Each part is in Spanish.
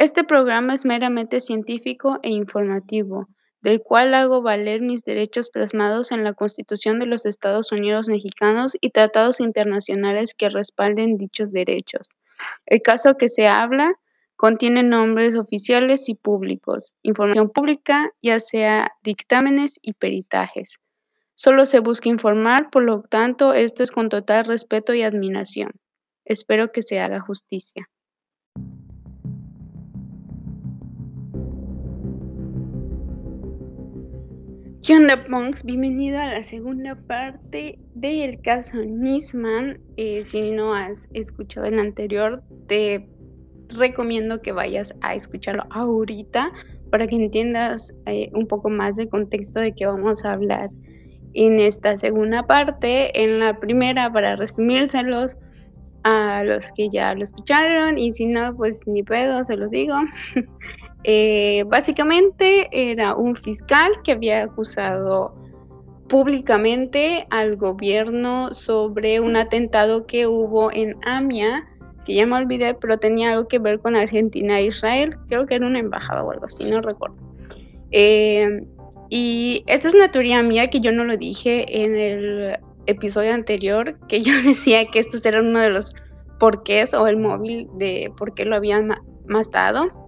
Este programa es meramente científico e informativo, del cual hago valer mis derechos plasmados en la Constitución de los Estados Unidos Mexicanos y tratados internacionales que respalden dichos derechos. El caso que se habla contiene nombres oficiales y públicos, información pública, ya sea dictámenes y peritajes. Solo se busca informar, por lo tanto, esto es con total respeto y admiración. Espero que se haga justicia. ¿Qué onda, Punks? Bienvenido a la segunda parte del caso Nisman. Eh, si no has escuchado el anterior, te recomiendo que vayas a escucharlo ahorita para que entiendas eh, un poco más del contexto de que vamos a hablar en esta segunda parte. En la primera, para resumírselos a los que ya lo escucharon, y si no, pues ni pedo, se los digo. Eh, básicamente era un fiscal que había acusado públicamente al gobierno sobre un atentado que hubo en Amia, que ya me olvidé, pero tenía algo que ver con Argentina e Israel. Creo que era una embajada o algo así, no recuerdo. Eh, y esta es una teoría mía que yo no lo dije en el episodio anterior, que yo decía que estos eran uno de los porqués o el móvil de por qué lo habían matado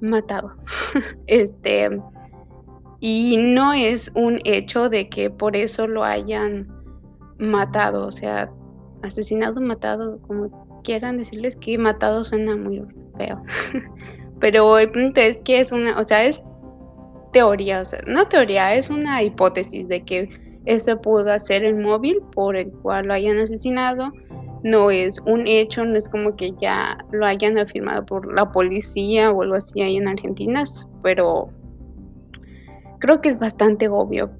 matado. este, y no es un hecho de que por eso lo hayan matado, o sea, asesinado, matado, como quieran decirles que matado suena muy feo. Pero el punto es que es una, o sea, es teoría, o sea, no teoría, es una hipótesis de que ese pudo ser el móvil por el cual lo hayan asesinado no es un hecho, no es como que ya lo hayan afirmado por la policía o algo así ahí en Argentina, pero creo que es bastante obvio.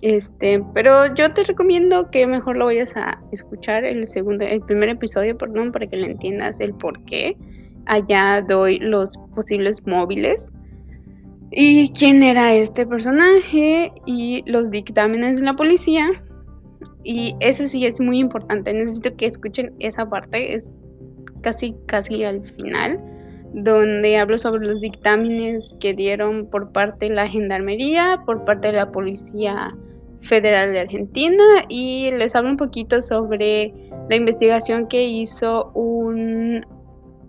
Este, pero yo te recomiendo que mejor lo vayas a escuchar el segundo, el primer episodio, perdón, para que le entiendas el por qué. Allá doy los posibles móviles y quién era este personaje y los dictámenes de la policía y eso sí es muy importante. Necesito que escuchen esa parte. Es casi, casi al final, donde hablo sobre los dictámenes que dieron por parte de la Gendarmería, por parte de la Policía Federal de Argentina y les hablo un poquito sobre la investigación que hizo un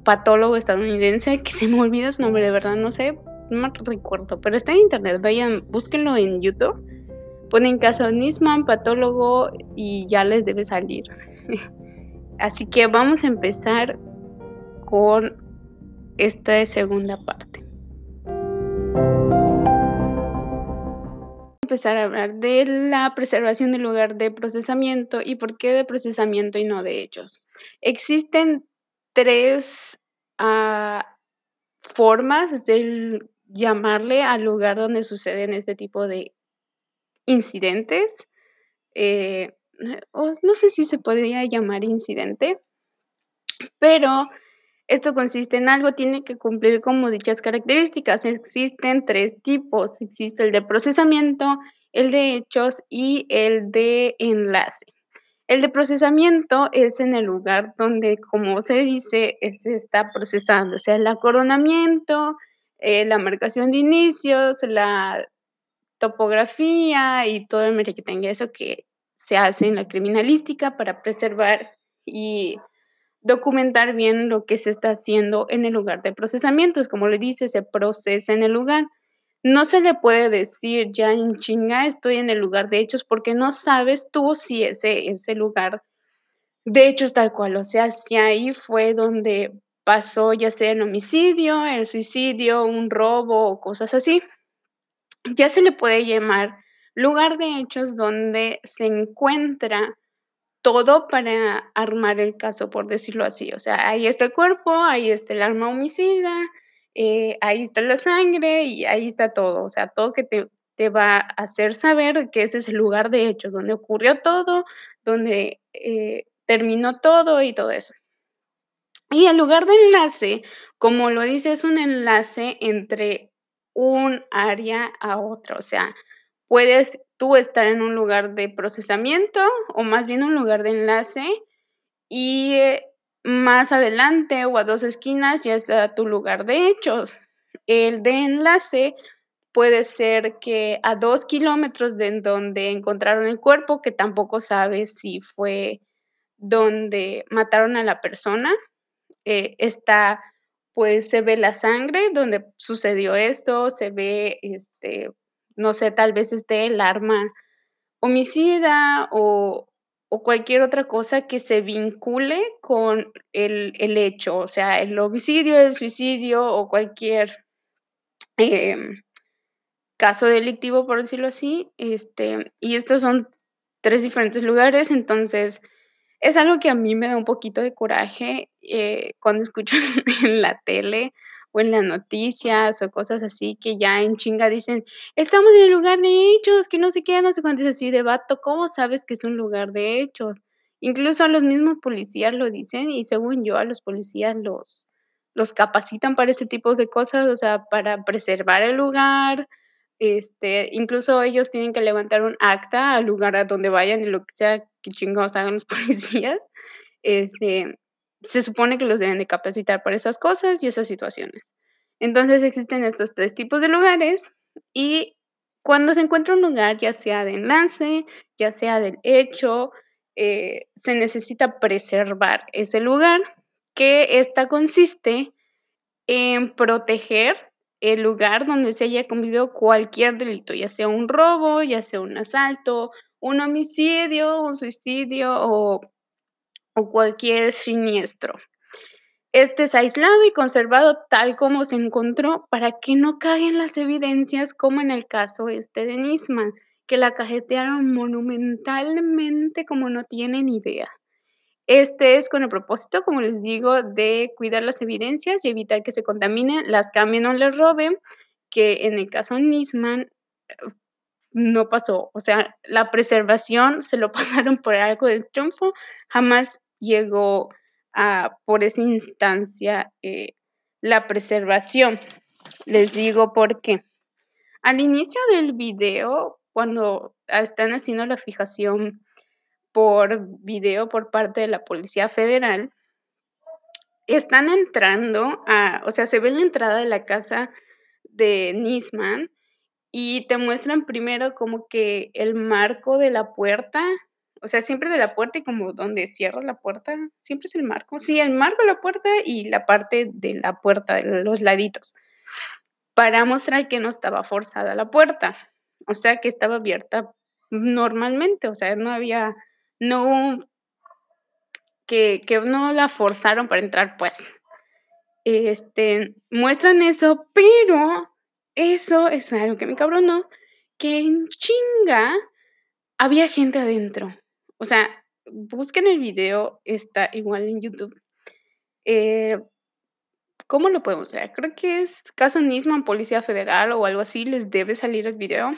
patólogo estadounidense que se me olvida su nombre, de verdad no sé, no recuerdo, pero está en internet, vayan, búsquenlo en YouTube ponen caso Nisman, patólogo y ya les debe salir. Así que vamos a empezar con esta segunda parte. empezar a hablar de la preservación del lugar de procesamiento y por qué de procesamiento y no de hechos. Existen tres ah, formas de llamarle al lugar donde suceden este tipo de incidentes, eh, no sé si se podría llamar incidente, pero esto consiste en algo, tiene que cumplir como dichas características. Existen tres tipos, existe el de procesamiento, el de hechos y el de enlace. El de procesamiento es en el lugar donde, como se dice, se está procesando, o sea, el acordonamiento, eh, la marcación de inicios, la topografía y todo el tenga eso que se hace en la criminalística para preservar y documentar bien lo que se está haciendo en el lugar de procesamiento. como le dice, se procesa en el lugar. No se le puede decir ya en chinga estoy en el lugar de hechos porque no sabes tú si ese es el lugar de hechos tal cual. O sea, si ahí fue donde pasó ya sea el homicidio, el suicidio, un robo o cosas así ya se le puede llamar lugar de hechos donde se encuentra todo para armar el caso, por decirlo así. O sea, ahí está el cuerpo, ahí está el arma homicida, eh, ahí está la sangre y ahí está todo. O sea, todo que te, te, va a hacer saber que ese es el lugar de hechos, donde ocurrió todo, donde eh, terminó todo y todo eso. Y el lugar de enlace, como lo dice, es un enlace entre un área a otra. O sea, puedes tú estar en un lugar de procesamiento o más bien un lugar de enlace y eh, más adelante o a dos esquinas ya está tu lugar de hechos. El de enlace puede ser que a dos kilómetros de donde encontraron el cuerpo, que tampoco sabes si fue donde mataron a la persona, eh, está, pues se ve la sangre donde sucedió esto, se ve, este, no sé, tal vez esté el arma homicida o, o cualquier otra cosa que se vincule con el, el hecho, o sea, el homicidio, el suicidio o cualquier em, caso delictivo, por decirlo así. Este, y estos son tres diferentes lugares, entonces es algo que a mí me da un poquito de coraje eh, cuando escucho en la tele o en las noticias o cosas así que ya en chinga dicen, estamos en el lugar de hechos, que no sé qué, no sé cuánto es así de vato, ¿cómo sabes que es un lugar de hechos? Incluso los mismos policías lo dicen y según yo a los policías los, los capacitan para ese tipo de cosas, o sea, para preservar el lugar, este, incluso ellos tienen que levantar un acta al lugar a donde vayan y lo que sea que chingados hagan los policías. Este, se supone que los deben de capacitar para esas cosas y esas situaciones. Entonces existen estos tres tipos de lugares y cuando se encuentra un lugar, ya sea de enlace, ya sea del hecho, eh, se necesita preservar ese lugar, que esta consiste en proteger el lugar donde se haya cometido cualquier delito, ya sea un robo, ya sea un asalto, un homicidio, un suicidio o o cualquier siniestro. Este es aislado y conservado tal como se encontró para que no caigan las evidencias como en el caso este de Nisman, que la cajetearon monumentalmente como no tienen idea. Este es con el propósito, como les digo, de cuidar las evidencias y evitar que se contaminen, las cambien o les roben, que en el caso Nisman no pasó. O sea, la preservación se lo pasaron por algo de triunfo, jamás llegó a, por esa instancia, eh, la preservación. Les digo por qué. Al inicio del video, cuando están haciendo la fijación por video por parte de la Policía Federal, están entrando a, o sea, se ve la entrada de la casa de Nisman y te muestran primero como que el marco de la puerta, o sea, siempre de la puerta y como donde cierra la puerta, siempre es el marco. Sí, el marco de la puerta y la parte de la puerta, los laditos, para mostrar que no estaba forzada la puerta, o sea, que estaba abierta normalmente, o sea, no había, no, que, que no la forzaron para entrar, pues. Este, muestran eso, pero eso es algo que me cabronó, que en chinga había gente adentro. O sea, busquen el video, está igual en YouTube. Eh, ¿Cómo lo podemos ver? Creo que es caso Nisman, Policía Federal o algo así, les debe salir el video.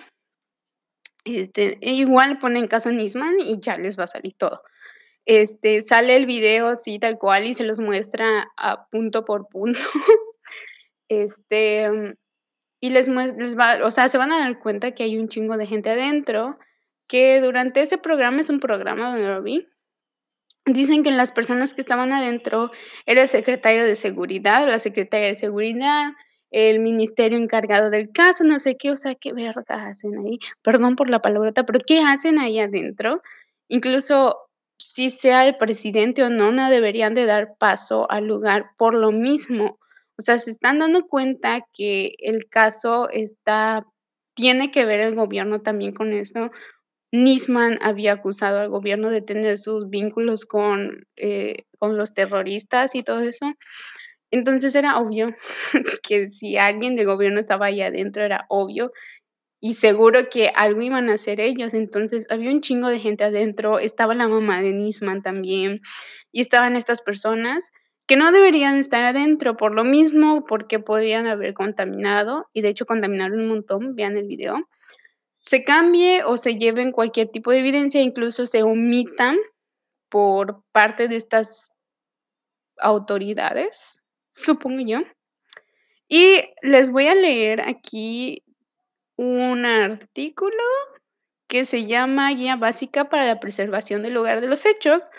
Este, e igual ponen caso Nisman y ya les va a salir todo. Este, sale el video así tal cual y se los muestra a punto por punto. este, y les, va, o sea, se van a dar cuenta que hay un chingo de gente adentro, que durante ese programa, es un programa donde lo vi, dicen que las personas que estaban adentro era el secretario de seguridad, la secretaria de seguridad, el ministerio encargado del caso, no sé qué, o sea, qué verga hacen ahí, perdón por la palabrota, pero ¿qué hacen ahí adentro? Incluso si sea el presidente o no, no deberían de dar paso al lugar por lo mismo, o sea, se están dando cuenta que el caso está, tiene que ver el gobierno también con esto. Nisman había acusado al gobierno de tener sus vínculos con, eh, con los terroristas y todo eso. Entonces era obvio que si alguien del gobierno estaba ahí adentro, era obvio y seguro que algo iban a hacer ellos. Entonces había un chingo de gente adentro, estaba la mamá de Nisman también y estaban estas personas que no deberían estar adentro por lo mismo, porque podrían haber contaminado, y de hecho contaminaron un montón, vean el video, se cambie o se lleven cualquier tipo de evidencia, incluso se omitan por parte de estas autoridades, supongo yo. Y les voy a leer aquí un artículo que se llama Guía Básica para la Preservación del Lugar de los Hechos,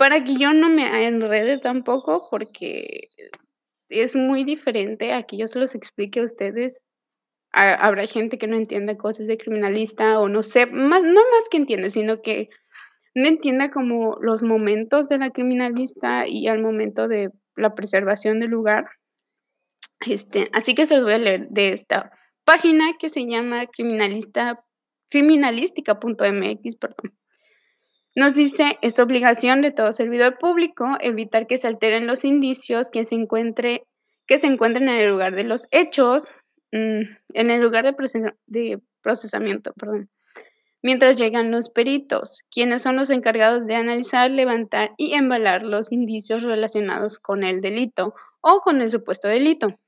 para que yo no me enrede tampoco, porque es muy diferente a que yo se los explique a ustedes. habrá gente que no entienda cosas de criminalista o no sé, más, no más que entiende, sino que no entienda como los momentos de la criminalista y al momento de la preservación del lugar. Este, así que se los voy a leer de esta página que se llama criminalista, criminalística.mx, perdón. Nos dice, es obligación de todo servidor público evitar que se alteren los indicios que se, encuentre, que se encuentren en el lugar de los hechos, mm, en el lugar de, de procesamiento, perdón, mientras llegan los peritos, quienes son los encargados de analizar, levantar y embalar los indicios relacionados con el delito o con el supuesto delito.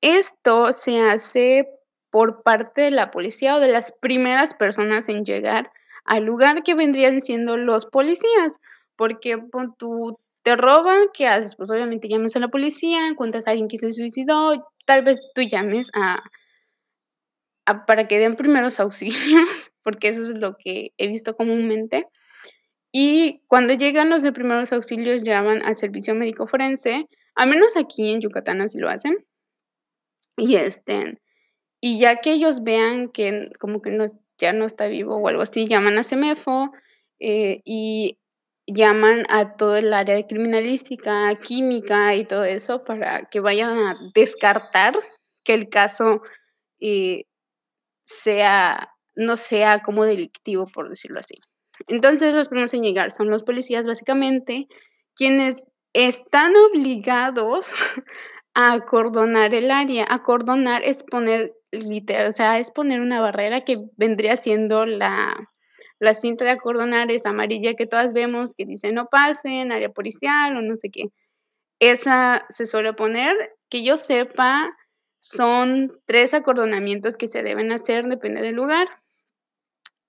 Esto se hace por parte de la policía o de las primeras personas en llegar al lugar que vendrían siendo los policías, porque tú te roban, ¿qué haces? Pues obviamente llamas a la policía, cuentas a alguien que se suicidó, tal vez tú llames a, para que den primeros auxilios, porque eso es lo que he visto comúnmente. Y cuando llegan los de primeros auxilios llaman al servicio médico forense, al menos aquí en Yucatán así lo hacen. Y este, y ya que ellos vean que como que no, ya no está vivo o algo así, llaman a CEMEFO eh, y llaman a todo el área de criminalística, química y todo eso para que vayan a descartar que el caso eh, sea, no sea como delictivo, por decirlo así. Entonces los primeros en llegar son los policías básicamente, quienes están obligados a acordonar el área. Acordonar es poner literal, o sea, es poner una barrera que vendría siendo la, la cinta de acordonar, es amarilla que todas vemos que dice no pasen, área policial o no sé qué. Esa se suele poner, que yo sepa, son tres acordonamientos que se deben hacer, depende del lugar.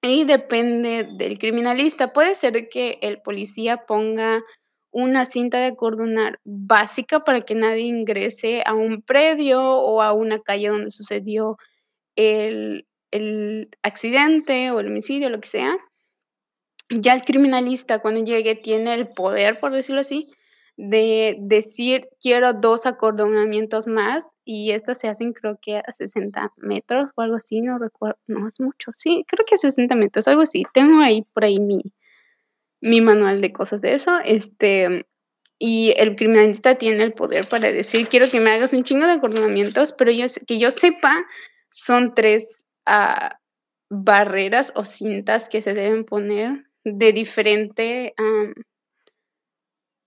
Y depende del criminalista. Puede ser que el policía ponga una cinta de acordonar básica para que nadie ingrese a un predio o a una calle donde sucedió el, accidente o el homicidio, lo que sea. Ya el criminalista cuando llegue tiene el poder, por decirlo así, de decir quiero dos acordonamientos más y estas se hacen creo que a 60 metros o algo así, no recuerdo, no es mucho, sí, creo que a 60 metros, algo así. Tengo ahí por ahí mi, mi manual de cosas de eso, este, y el criminalista tiene el poder para decir, quiero que me hagas un chingo de acordonamientos, pero yo, que yo sepa, son tres ah, barreras o cintas que se deben poner de diferente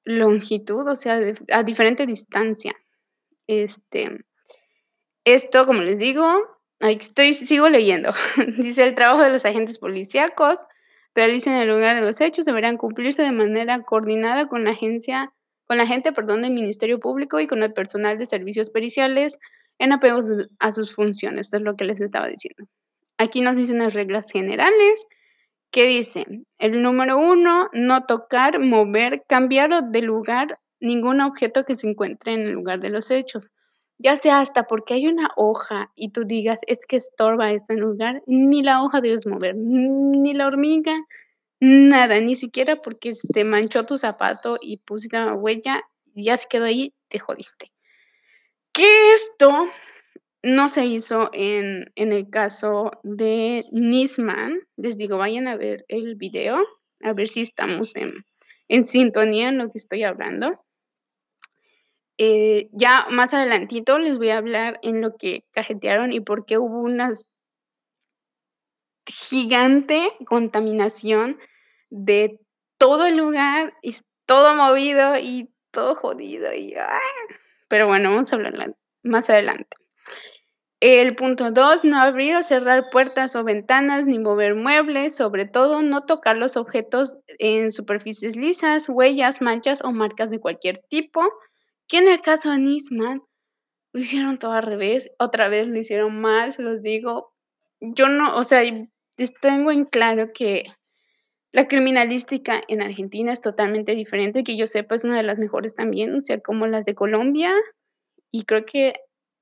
longitud, o sea, a diferente distancia. Este, esto, como les digo, estoy, sigo leyendo. Dice el trabajo de los agentes policíacos realicen en el lugar de los hechos deberán cumplirse de manera coordinada con la agencia, con la gente, perdón, del Ministerio Público y con el personal de servicios periciales en apego a sus funciones. Esto es lo que les estaba diciendo. Aquí nos dicen las reglas generales que dicen, el número uno, no tocar, mover, cambiar de lugar ningún objeto que se encuentre en el lugar de los hechos. Ya sea hasta porque hay una hoja y tú digas, es que estorba este lugar, ni la hoja debes mover, ni la hormiga, nada, ni siquiera porque te manchó tu zapato y pusiste una huella y ya se quedó ahí, te jodiste. Que esto no se hizo en, en el caso de Nisman. Les digo, vayan a ver el video, a ver si estamos en, en sintonía en lo que estoy hablando. Eh, ya más adelantito les voy a hablar en lo que cajetearon y por qué hubo una gigante contaminación de todo el lugar y todo movido y todo jodido y ¡ah! pero bueno vamos a hablar más adelante el punto 2, no abrir o cerrar puertas o ventanas ni mover muebles, sobre todo no tocar los objetos en superficies lisas, huellas, manchas o marcas de cualquier tipo que en el caso de Nisman lo hicieron todo al revés, otra vez lo hicieron mal, se los digo. Yo no, o sea, tengo en claro que la criminalística en Argentina es totalmente diferente, que yo sepa es una de las mejores también, o sea, como las de Colombia y creo que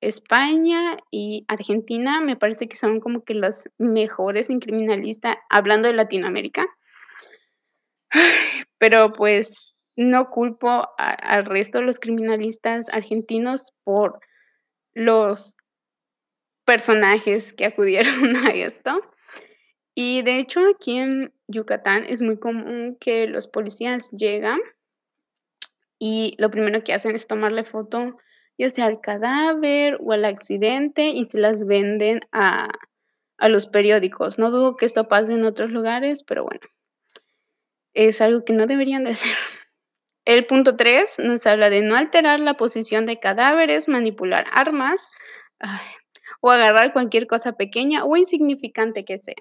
España y Argentina me parece que son como que las mejores en criminalista, hablando de Latinoamérica. Pero, pues, no culpo al resto de los criminalistas argentinos por los personajes que acudieron a esto. Y de hecho, aquí en Yucatán es muy común que los policías llegan y lo primero que hacen es tomarle foto, ya sea al cadáver o al accidente, y se las venden a a los periódicos. No dudo que esto pase en otros lugares, pero bueno, es algo que no deberían de hacer. El punto 3 nos habla de no alterar la posición de cadáveres, manipular armas o agarrar cualquier cosa pequeña o insignificante que sea.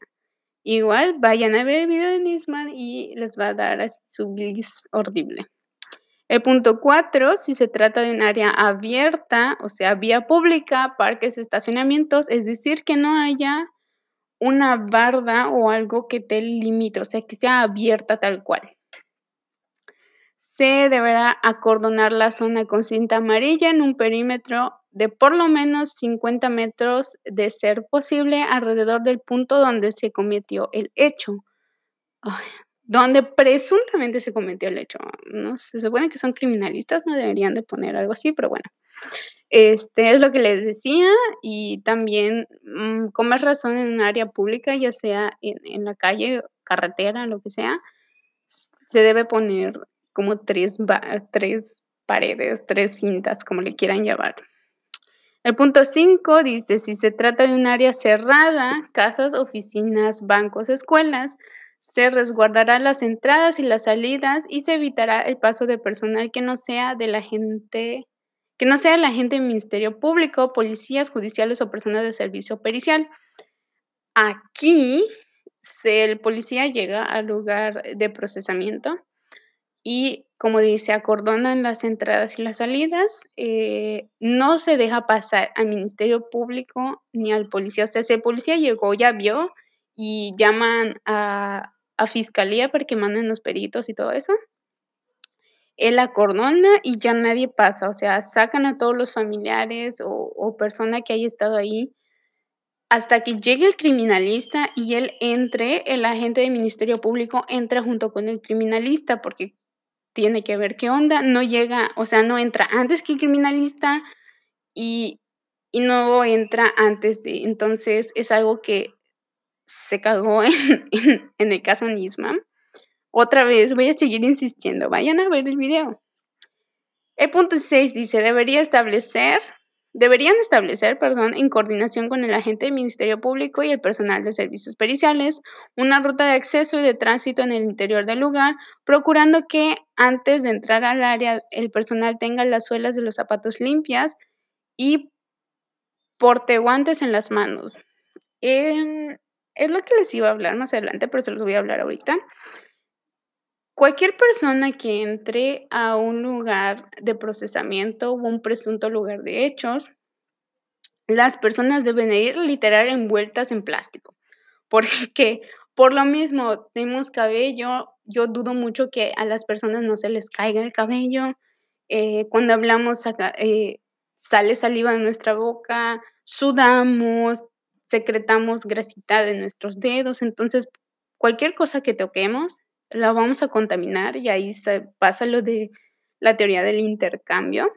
Igual vayan a ver el video de Nisman y les va a dar su glis horrible. El punto 4, si se trata de un área abierta, o sea, vía pública, parques, estacionamientos, es decir, que no haya una barda o algo que te limite, o sea, que sea abierta tal cual. Se deberá acordonar la zona con cinta amarilla en un perímetro de por lo menos 50 metros de ser posible alrededor del punto donde se cometió el hecho. donde presuntamente se cometió el hecho. No se supone que son criminalistas, no deberían de poner algo así, pero bueno. Este, es lo que les decía, y también, mm, con más razón en un área pública, ya sea en en la calle, carretera, lo que sea, se debe poner como tres tres paredes, tres cintas, como le quieran llamar. El punto 5 dice: "Si se trata de un área cerrada, casas, oficinas, bancos, escuelas, se resguardarán las entradas y las salidas, y se evitará el paso de personal que no sea de la gente que no sea el agente del Ministerio Público, policías judiciales o personas de servicio pericial. Aquí, el policía llega al lugar de procesamiento y, como dice, acordonan las entradas y las salidas, eh, no se deja pasar al Ministerio Público ni al policía. O sea, si el policía llegó, ya vio y llaman a a fiscalía para que manden los peritos y todo eso él acordona y ya nadie pasa, o sea, sacan a todos los familiares o o persona que haya estado ahí, hasta que llegue el criminalista y él entre, el agente del Ministerio Público entra junto con el criminalista, porque tiene que ver qué onda, no llega, o sea, no entra antes que el criminalista y y no entra antes de entonces, es algo que se cagó en el caso Nisman. Otra vez, voy a seguir insistiendo, vayan a ver el video. El punto 6 dice: "Debería establecer deberían establecer, perdón, en coordinación con el agente del Ministerio Público y el personal de servicios periciales, una ruta de acceso y de tránsito en el interior del lugar, procurando que antes de entrar al área, el personal tenga las suelas de los zapatos limpias y porte guantes en las manos". Em, es lo que les iba a hablar más adelante, pero se los voy a hablar ahorita. Cualquier persona que entre a un lugar de procesamiento o un presunto lugar de hechos, las personas deben de ir literal envueltas en plástico, porque por lo mismo tenemos cabello, yo dudo mucho que a las personas no se les caiga el cabello, eh, cuando hablamos eh, sale saliva de nuestra boca, sudamos, secretamos grasita de nuestros dedos, entonces, cualquier cosa que toquemos la vamos a contaminar y ahí se pasa lo de la teoría del intercambio,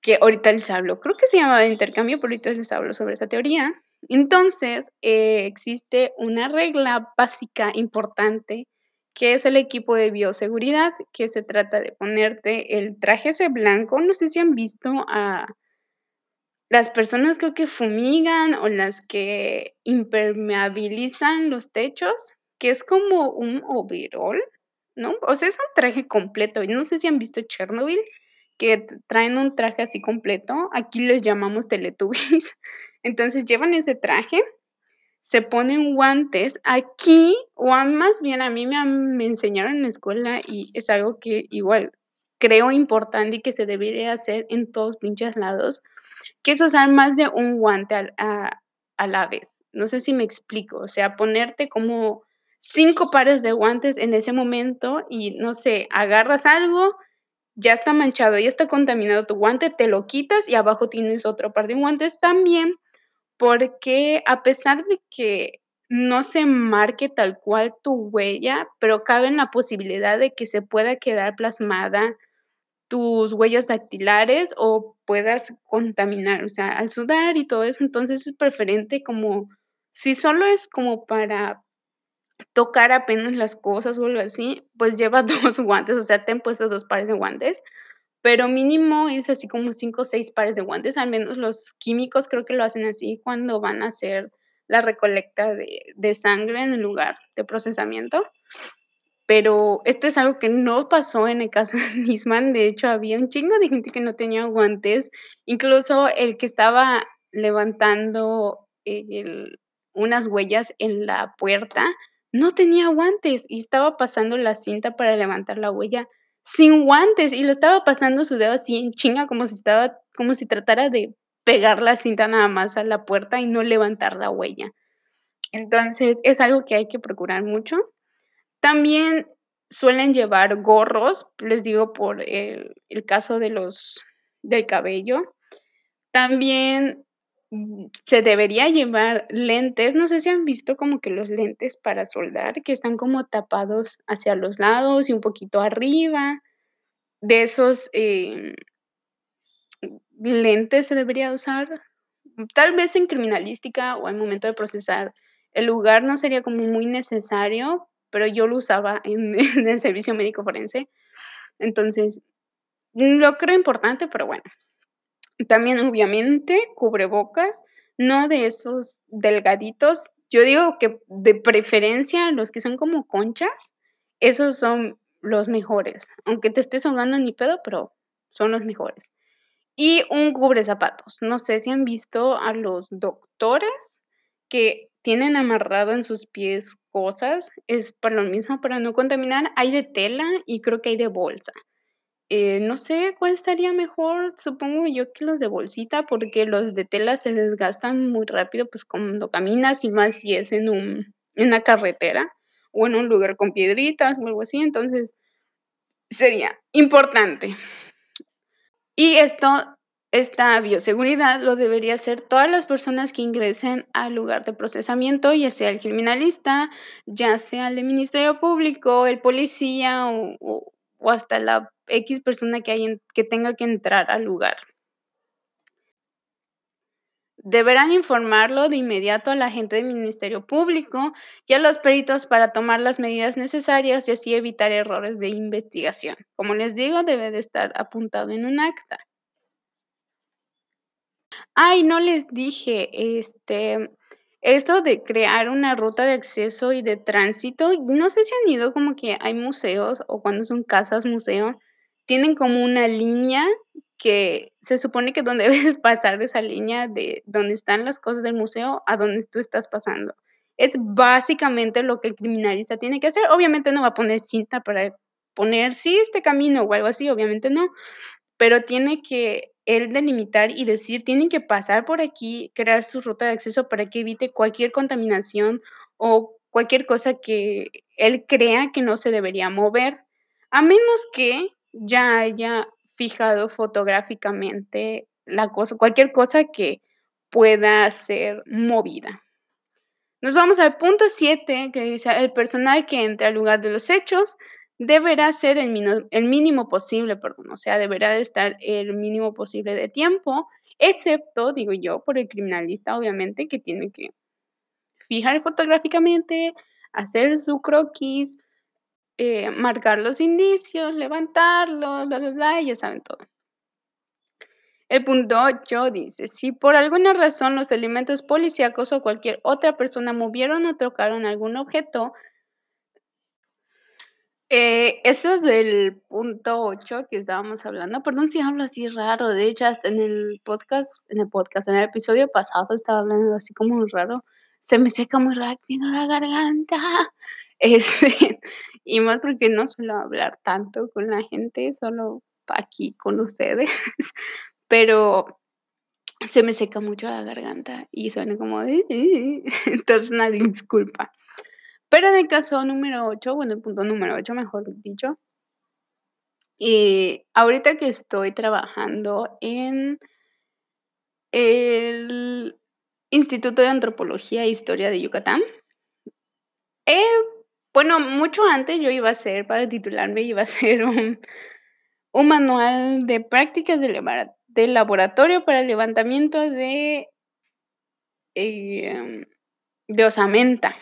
que ahorita les hablo, creo que se llama intercambio, pero ahorita les hablo sobre esa teoría. Entonces, eh, existe una regla básica importante, que es el equipo de bioseguridad, que se trata de ponerte el traje ese blanco, no sé si han visto a las personas creo que fumigan o las que impermeabilizan los techos, que es como un overol, ¿no? O sea, es un traje completo. No sé si han visto Chernobyl, que traen un traje así completo. Aquí les llamamos Teletubbies. Entonces llevan ese traje, se ponen guantes. Aquí, o más bien a mí me, me enseñaron en la escuela y es algo que igual creo importante y que se debería hacer en todos pinches lados, que es usar más de un guante al, a, a la vez. No sé si me explico. O sea, ponerte como 5 pares de guantes en ese momento y, no sé, agarras algo, ya está manchado, ya está contaminado tu guante, te lo quitas y abajo tienes otro par de guantes también, porque a pesar de que no se marque tal cual tu huella, pero cabe en la posibilidad de que se pueda quedar plasmada tus huellas dactilares o puedas contaminar, o sea, al sudar y todo eso, entonces es preferente como si solo es como para tocar apenas las cosas o algo así, pues lleva 2 guantes, o sea, ten puestos 2 pares de guantes, pero mínimo es así como 5 o 6 pares de guantes, al menos los químicos creo que lo hacen así cuando van a hacer la recolecta de de sangre en el lugar de procesamiento. Pero esto es algo que no pasó en el caso de Nisman, de hecho, había un chingo de gente que no tenía guantes, incluso el que estaba levantando el unas huellas en la puerta, no tenía guantes y estaba pasando la cinta para levantar la huella sin guantes, y lo estaba pasando su dedo así en chinga, como si estaba como si tratara de pegar la cinta nada más a la puerta y no levantar la huella. Entonces, es algo que hay que procurar mucho. También suelen llevar gorros, les digo, por el el caso de los del cabello. También, se debería llevar lentes, no sé si han visto como que los lentes para soldar, que están como tapados hacia los lados y un poquito arriba, de esos, em lentes se debería usar, tal vez en criminalística o al momento de procesar el lugar no sería como muy necesario, pero yo lo usaba en en el servicio médico forense. Entonces, lo creo importante, pero bueno. También, obviamente, cubrebocas, no de esos delgaditos. Yo digo que de preferencia los que son como concha, esos son los mejores, aunque te estés ahogando ni pedo, pero son los mejores. Y un cubre-zapatos, no sé si han visto a los doctores que tienen amarrado en sus pies cosas, es para lo mismo, para no contaminar, hay de tela y creo que hay de bolsa. Eh, no sé cuál estaría mejor, supongo yo que los de bolsita, porque los de tela se desgastan muy rápido, pues, cuando caminas, y más si es en un en una carretera o en un lugar con piedritas o algo así, entonces sería importante. Y esto esta bioseguridad lo debería hacer todas las personas que ingresen al lugar de procesamiento, ya sea el criminalista, ya sea el Ministerio Público, el policía o o o hasta la equis persona que que tenga que entrar al lugar. Deberán informarlo de inmediato al agente del Ministerio Público y a los peritos para tomar las medidas necesarias y así evitar errores de investigación. Como les digo, debe de estar apuntado en un acta. Ay, no les dije, este, esto de crear una ruta de acceso y de tránsito, no sé si han ido como que hay museos o cuando son casas museo, tienen como una línea que se supone que donde debes pasar esa línea de donde están las cosas del museo a donde tú estás pasando. Es básicamente lo que el criminalista tiene que hacer. Obviamente no va a poner cinta para poner, sí, este camino o algo así, obviamente no, pero tiene que él delimitar y decir: "Tienen que pasar por aquí", crear su ruta de acceso para que evite cualquier contaminación o cualquier cosa que él crea que no se debería mover, a menos que ya haya fijado fotográficamente la cosa cualquier cosa que pueda ser movida. Nos vamos al punto 7, que dice: "El personal que entre al lugar de los hechos deberá ser el mino el mínimo posible", perdón, o sea, deberá de estar el mínimo posible de tiempo, excepto, digo yo, por el criminalista, obviamente, que tiene que fijar fotográficamente, hacer su croquis, eh, marcar los indicios, levantarlo, bla, bla, bla, y ya saben todo. El punto 8 dice: "Si por alguna razón los elementos policíacos o cualquier otra persona movieron o tocaron algún objeto" Eh, eso es del punto 8 que estábamos hablando, perdón si hablo así raro, de hecho, hasta en el podcast en el podcast, en el episodio pasado estaba hablando así como muy raro, se me seca muy rápido la garganta, este, y más porque no suelo hablar tanto con la gente, solo aquí con ustedes, pero se me seca mucho la garganta y suena como entonces una disculpa. Pero en el caso número 8, bueno, el punto número 8, mejor dicho y ahorita que estoy trabajando en el Instituto de Antropología e Historia de Yucatán, Eh, bueno, mucho antes yo iba a hacer, para titularme, iba a hacer un un manual de prácticas de laboratorio para el levantamiento de em, de osamenta.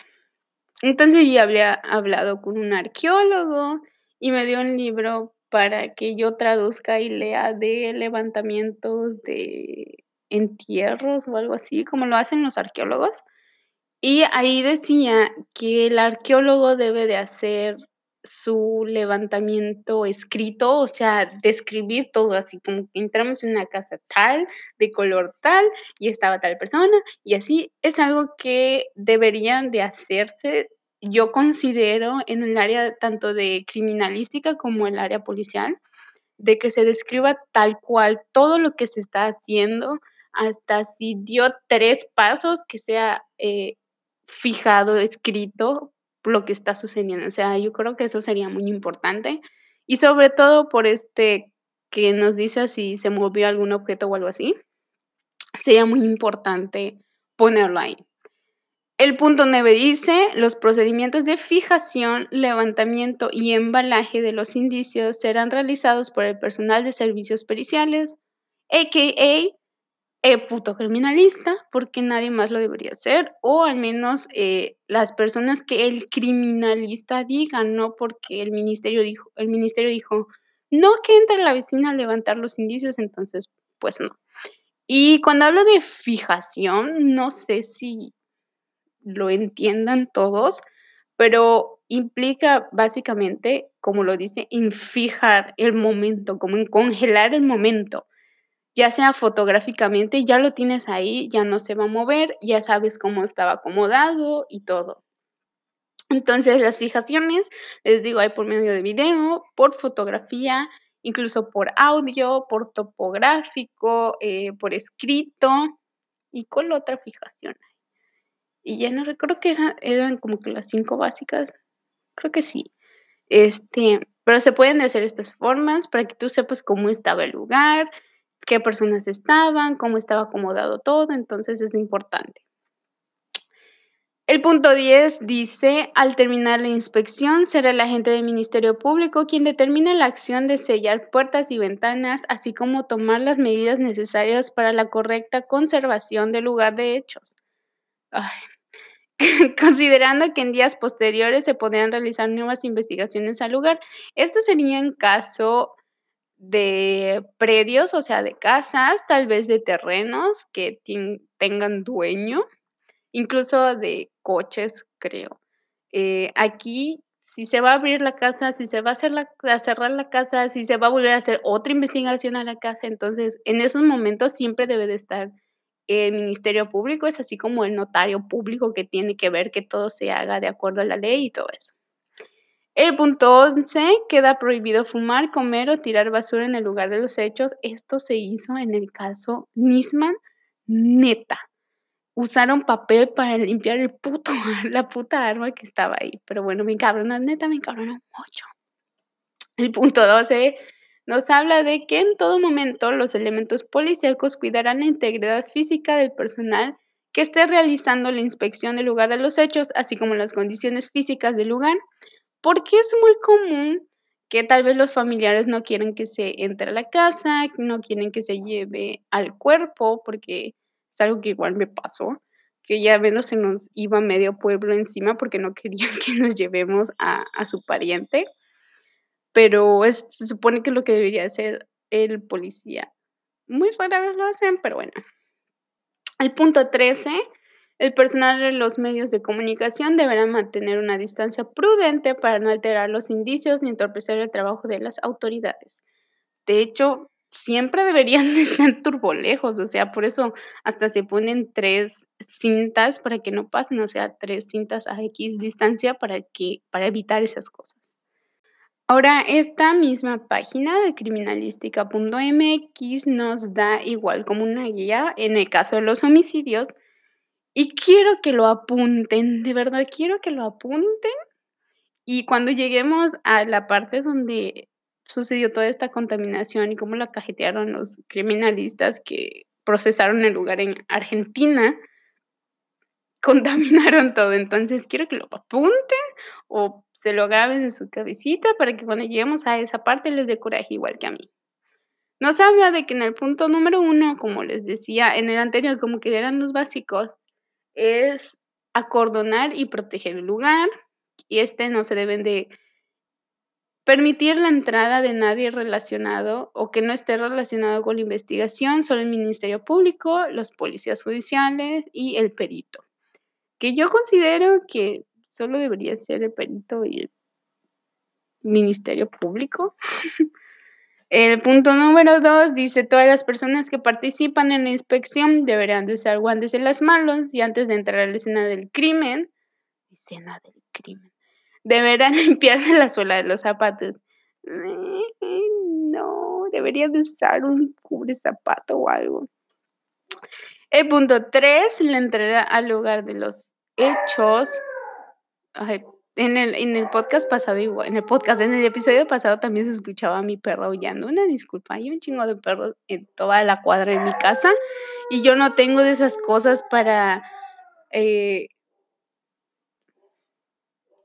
Entonces, yo había hablado con un arqueólogo y me dio un libro para que yo traduzca y lea de levantamientos de entierros o algo así, como lo hacen los arqueólogos. Y ahí decía que el arqueólogo debe de hacer su levantamiento escrito, o sea, describir todo así como entramos en una casa tal, de color tal, y estaba tal persona, y así. Es algo que deberían de hacerse, yo considero, en el área tanto de criminalística como el área policial, de que se describa tal cual todo lo que se está haciendo, hasta si dio 3 pasos, que sea, eh, fijado, escrito, lo que está sucediendo. O sea, yo creo que eso sería muy importante, y sobre todo por, este, que nos dice si se movió algún objeto o algo así, sería muy importante ponerlo ahí. El punto 9 dice: "Los procedimientos de fijación, levantamiento y embalaje de los indicios serán realizados por el personal de servicios periciales, AKA, el puto criminalista, porque nadie más lo debería hacer, o al menos, eh, las personas que el criminalista diga, no porque el ministerio dijo el ministerio dijo: "No, que entre la vecina a levantar los indicios", entonces, pues no. Y cuando hablo de fijación, no sé si lo entiendan todos, pero implica básicamente, como lo dice, en fijar el momento, como en congelar el momento, ya sea fotográficamente, ya lo tienes ahí, ya no se va a mover, ya sabes cómo estaba acomodado y todo. Entonces, las fijaciones, les digo, hay por medio de video, por fotografía, incluso por audio, por topográfico, eh, por escrito, ¿y cuál otra fijación? Y ya no recuerdo que era eran como que las 5 básicas, creo que sí. Este, pero se pueden hacer estas formas para que tú sepas cómo estaba el lugar, qué personas estaban, cómo estaba acomodado todo, entonces es importante. El punto 10 dice: "Al terminar la inspección, será el agente del Ministerio Público quien determine la acción de sellar puertas y ventanas, así como tomar las medidas necesarias para la correcta conservación del lugar de hechos". Considerando que en días posteriores se podrían realizar nuevas investigaciones al lugar. Esto sería en caso de predios, o sea, de casas, tal vez de terrenos que tengan dueño, incluso de coches, creo. Eh, aquí, si se va a abrir la casa, si se va a hacer la a cerrar la casa, si se va a volver a hacer otra investigación a la casa, entonces, en esos momentos siempre debe de estar el Ministerio Público, es así como el notario público que tiene que ver que todo se haga de acuerdo a la ley y todo eso. El punto 11, queda prohibido fumar, comer o tirar basura en el lugar de los hechos. Esto se hizo en el caso Nisman, neta. Usaron papel para limpiar el puto la puta arma que estaba ahí, pero bueno, me encabronó, neta, me encabronó mucho. El punto 12 nos habla de que en todo momento los elementos policíacos cuidarán la integridad física del personal que esté realizando la inspección del lugar de los hechos, así como las condiciones físicas del lugar, porque es muy común que tal vez los familiares no quieren que se entre a la casa, no quieren que se lleve al cuerpo, porque es algo que igual me pasó, que ya menos se nos iba medio pueblo encima porque no querían que nos llevemos a su pariente. Pero se supone que es lo que debería hacer el policía. Muy rara vez lo hacen, pero bueno. El punto 13, el personal de los medios de comunicación deberá mantener una distancia prudente para no alterar los indicios ni entorpecer el trabajo de las autoridades. De hecho, siempre deberían de estar turbolejos, o sea, por eso hasta se ponen 3 cintas para que no pasen, o sea, 3 cintas a equis distancia para que para evitar esas cosas. Ahora, esta misma página de criminalística.mx nos da igual como una guía en el caso de los homicidios, y quiero que lo apunten, de verdad quiero que lo apunten, y cuando lleguemos a la parte donde sucedió toda esta contaminación y cómo la cajetearon los criminalistas que procesaron el lugar en Argentina contaminaron todo. Entonces, quiero que lo apunten o se lo graben en su cabecita para que cuando lleguemos a esa parte les dé coraje igual que a mí. Nos habla de que en el punto número uno, como les decía en el anterior, como que eran los básicos, es acordonar y proteger el lugar. Y este no se deben de permitir la entrada de nadie relacionado o que no esté relacionado con la investigación, solo el Ministerio Público, los policías judiciales y el perito. Que yo considero que solo debería ser el perito y el Ministerio Público. El punto número dos dice, todas las personas que participan en la inspección deberán de usar guantes en las manos y antes de entrar a la escena del crimen, escena del crimen, deberán limpiar la suela de los zapatos. No, debería de usar un cubre zapato o algo. El punto tres, la entrada al lugar de los hechos. Ay, en el, en el podcast pasado, igual, en el podcast, en el episodio pasado también se escuchaba a mi perro aullando. Una disculpa, hay un chingo de perros en toda la cuadra de mi casa y yo no tengo de esas cosas para, eh,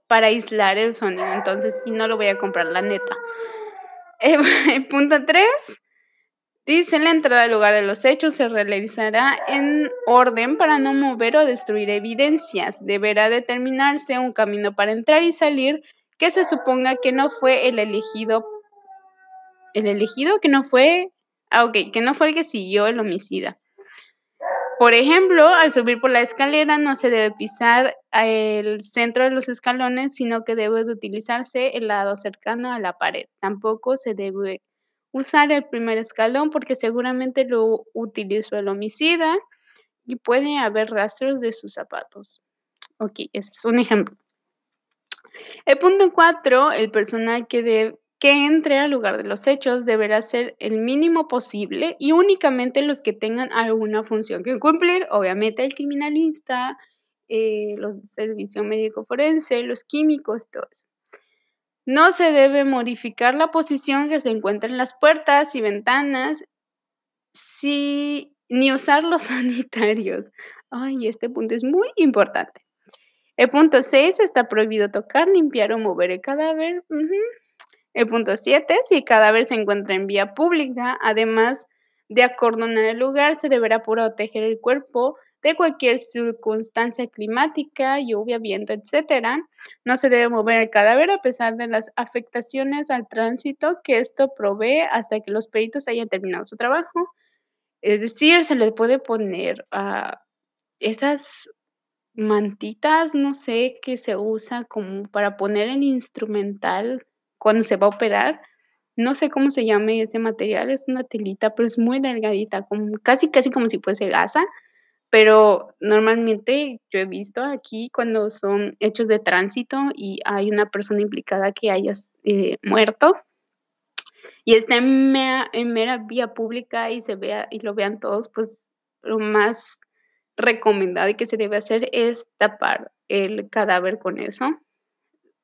para aislar el sonido. Entonces, si no lo voy a comprar, la neta. Eh, punto 3. Dice, la entrada al lugar de los hechos se realizará en orden para no mover o destruir evidencias. Deberá determinarse un camino para entrar y salir que se suponga que no fue el elegido. ¿El elegido? Que no fue. Ah, ok, que no fue el que siguió el homicida. Por ejemplo, al subir por la escalera no se debe pisar el centro de los escalones, sino que debe de utilizarse el lado cercano a la pared. Tampoco se debe usar el primer escalón porque seguramente lo utilizó el homicida y puede haber rastros de sus zapatos. Ok, ese es un ejemplo. El punto 4, el personal que, que entre al lugar de los hechos deberá ser el mínimo posible y únicamente los que tengan alguna función que cumplir, obviamente el criminalista, eh, los servicios médico forense, los químicos, todo eso. No se debe modificar la posición que se encuentra en las puertas y ventanas ni usar los sanitarios. Ay, este punto es muy importante. El punto 6 está prohibido tocar, limpiar o mover el cadáver. El punto 7, si el cadáver se encuentra en vía pública, además de acordonar el lugar, se deberá proteger el cuerpo de cualquier circunstancia climática, lluvia, viento, etc. No se debe mover el cadáver a pesar de las afectaciones al tránsito que esto provee hasta que los peritos hayan terminado su trabajo. Es decir, se le puede poner a esas mantitas, no sé, que se usa como para poner en instrumental cuando se va a operar. No sé cómo se llame ese material, es una telita, pero es muy delgadita, como, casi casi como si fuese gasa pero normalmente yo he visto aquí cuando son hechos de tránsito y hay una persona implicada que haya eh, muerto y está en mera, vía pública y se vea y lo vean todos, pues lo más recomendado y que se debe hacer es tapar el cadáver con eso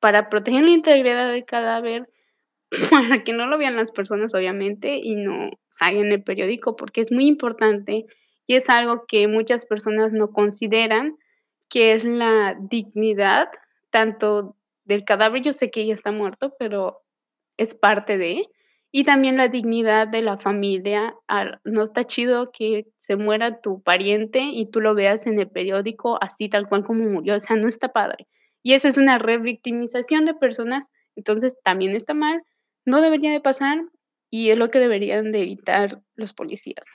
para proteger la integridad del cadáver, para que no lo vean las personas obviamente y no salga en el periódico porque es muy importante y es algo que muchas personas no consideran, que es la dignidad tanto del cadáver, yo sé que ella está muerto, pero es parte de, y también la dignidad de la familia. No está chido que se muera tu pariente y tú lo veas en el periódico así tal cual como murió, o sea, no está padre. Y eso es una revictimización de personas, entonces también está mal, no debería de pasar y es lo que deberían de evitar los policías.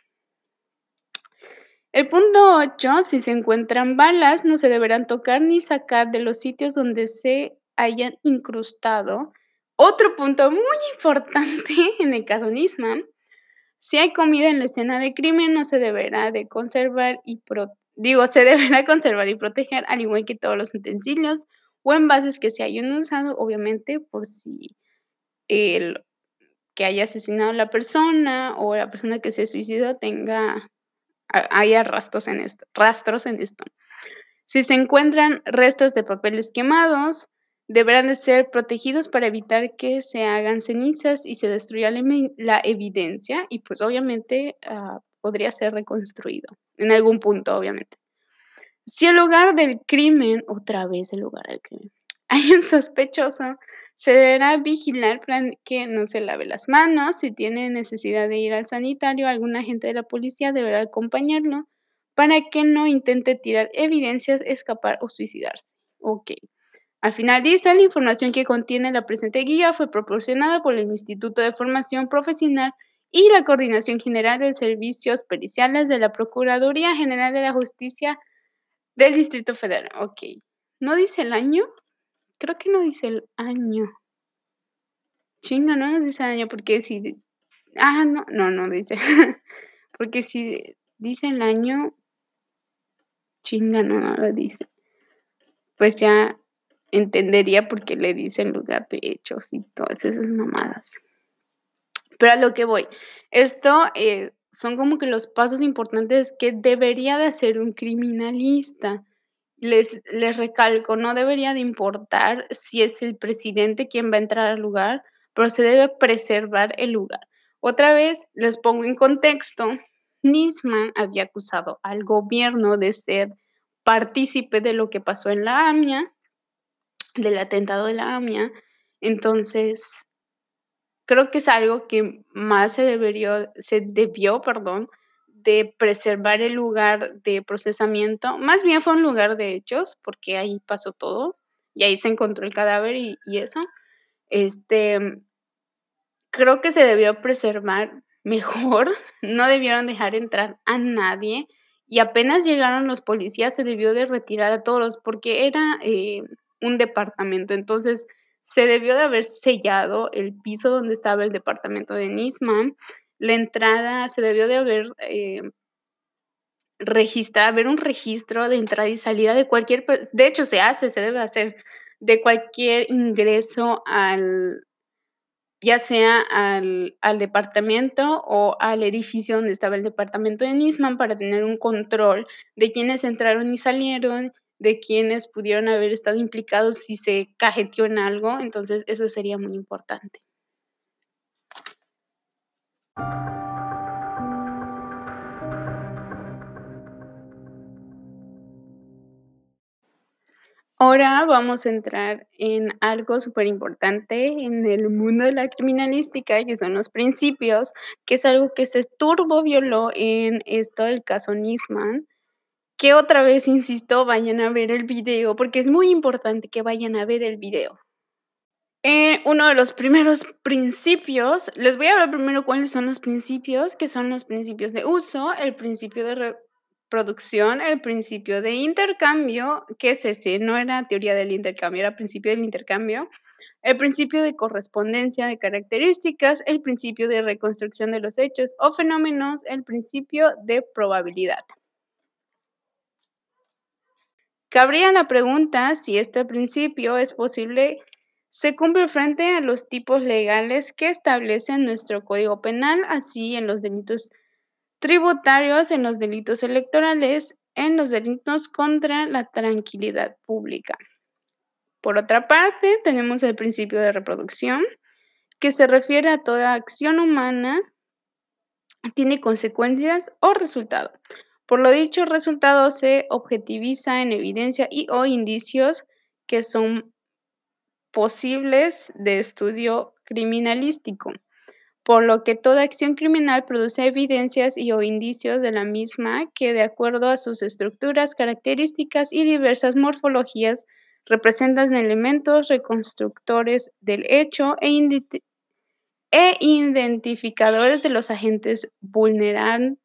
El punto 8, si se encuentran balas, no se deberán tocar ni sacar de los sitios donde se hayan incrustado. Otro punto muy importante en el caso Nisman, si hay comida en la escena de crimen, no se deberá de conservar y digo, se deberá conservar y proteger, al igual que todos los utensilios o envases que se hayan usado, obviamente, por si el que haya asesinado a la persona o la persona que se suicidó tenga haya rastros en esto, rastros en esto. Si se encuentran restos de papeles quemados, deberán de ser protegidos para evitar que se hagan cenizas y se destruya la, evidencia y pues obviamente ah, podría ser reconstruido en algún punto, obviamente. Si el lugar del crimen, otra vez el lugar del crimen, hay un sospechoso, se deberá vigilar para que no se lave las manos. Si tiene necesidad de ir al sanitario, algún agente de la policía deberá acompañarlo para que no intente tirar evidencias, escapar o suicidarse. Ok. Al final dice, la información que contiene la presente guía fue proporcionada por el Instituto de Formación Profesional y la Coordinación General de Servicios Periciales de la Procuraduría General de la Justicia del Distrito Federal. Ok. ¿No dice el año? Creo que no dice el año. Chinga, no nos dice el año porque si... Ah, no, no, no dice. porque si dice el año... Chinga, no, no lo dice. Pues ya entendería por qué le dice en lugar de hechos y todas esas mamadas. Pero a lo que voy, esto eh, son como que los pasos importantes que debería de hacer un criminalista. Les, les recalco, no debería de importar si es el presidente quien va a entrar al lugar, pero se debe preservar el lugar. Otra vez les pongo en contexto, Nisman había acusado al gobierno de ser partícipe de lo que pasó en la AMIA, del atentado de la AMIA. Entonces, creo que es algo que más se debió, se debió, perdón, de preservar el lugar de procesamiento. Más bien fue un lugar de hechos, porque ahí pasó todo y ahí se encontró el cadáver y, eso. Este, creo que se debió preservar mejor, no debieron dejar entrar a nadie y apenas llegaron los policías se debió de retirar a todos porque era eh, un departamento, entonces se debió de haber sellado el piso donde estaba el departamento de Nisman, la entrada se debió de haber eh, registrado, haber un registro de entrada y salida de cualquier, de hecho se hace, se debe hacer de cualquier ingreso al, ya sea al, al, departamento o al edificio donde estaba el departamento de Nisman para tener un control de quienes entraron y salieron de quienes pudieron haber estado implicados si se cajeteó en algo, entonces eso sería muy importante. Ahora vamos a entrar en algo súper importante en el mundo de la criminalística, que son los principios, que es algo que se turbo violó en esto del caso Nisman que otra vez insisto, vayan a ver el video, porque es muy importante que vayan a ver el video. Eh, uno de los primeros principios, les voy a hablar primero cuáles son los principios, que son los principios de uso, el principio de reproducción, el principio de intercambio, que es ese, no era teoría del intercambio, era principio del intercambio, el principio de correspondencia de características, el principio de reconstrucción de los hechos o fenómenos, el principio de probabilidad. Cabría la pregunta si este principio es posible se cumple frente a los tipos legales que establecen nuestro Código Penal, así en los delitos tributarios, en los delitos electorales, en los delitos contra la tranquilidad pública. Por otra parte, tenemos el principio de reproducción, que se refiere a toda acción humana tiene consecuencias o resultado. Por lo dicho, el resultado se objetiviza en evidencia y o indicios que son posibles de estudio criminalístico, por lo que toda acción criminal produce evidencias y o indicios de la misma que, de acuerdo a sus estructuras, características y diversas morfologías, representan elementos reconstructores del hecho e, e identificadores de los agentes vulnerantes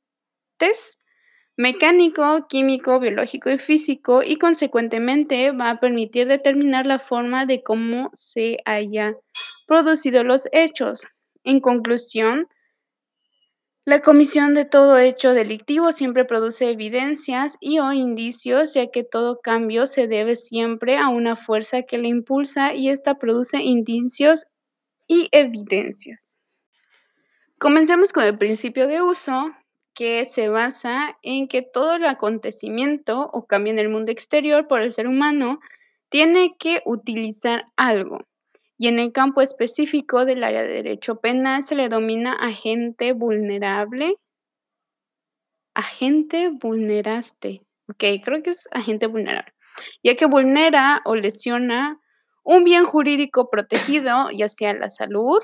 mecánico, químico, biológico y físico y consecuentemente va a permitir determinar la forma de cómo se haya producido los hechos. En conclusión, la comisión de todo hecho delictivo siempre produce evidencias y o indicios, ya que todo cambio se debe siempre a una fuerza que le impulsa y esta produce indicios y evidencias. Comencemos con el principio de uso, que se basa en que todo el acontecimiento o cambio en el mundo exterior por el ser humano tiene que utilizar algo. Y en el campo específico del área de derecho penal se le domina agente vulnerable. Agente vulneraste. Ok, creo que es agente vulnerable, ya que vulnera o lesiona un bien jurídico protegido, ya sea la salud,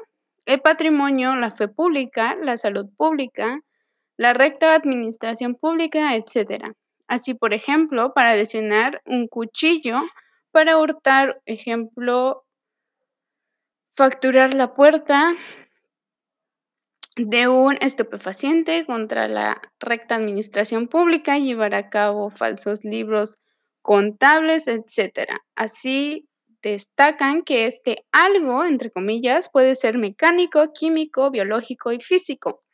el patrimonio, la fe pública, la salud pública, la recta administración pública, etc. Así, por ejemplo, para lesionar un cuchillo, para hurtar, ejemplo, facturar la puerta de un estupefaciente contra la recta administración pública, llevar a cabo falsos libros contables, etcétera. Así destacan que este algo, entre comillas, puede ser mecánico, químico, biológico y físico.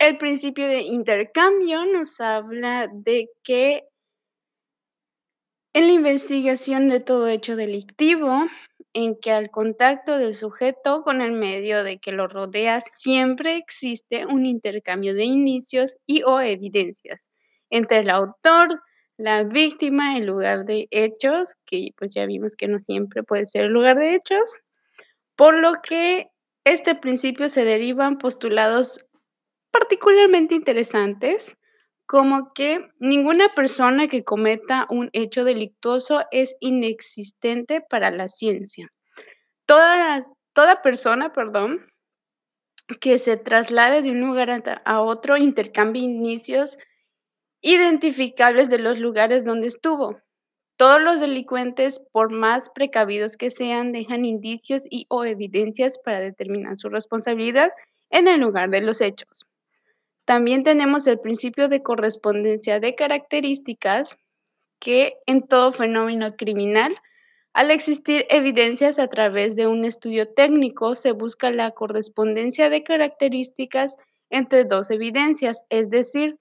El principio de intercambio nos habla de que en la investigación de todo hecho delictivo, en que al contacto del sujeto con el medio de que lo rodea siempre existe un intercambio de indicios y o evidencias entre el autor, la víctima, el lugar de hechos, que pues ya vimos que no siempre puede ser el lugar de hechos, por lo que este principio se derivan postulados particularmente interesantes como que ninguna persona que cometa un hecho delictuoso es inexistente para la ciencia. Toda, persona, perdón, que se traslade de un lugar a otro intercambia indicios identificables de los lugares donde estuvo. Todos los delincuentes, por más precavidos que sean, dejan indicios y o evidencias para determinar su responsabilidad en el lugar de los hechos. También tenemos el principio de correspondencia de características que en todo fenómeno criminal, al existir evidencias a través de un estudio técnico, se busca la correspondencia de características entre dos evidencias, es decir,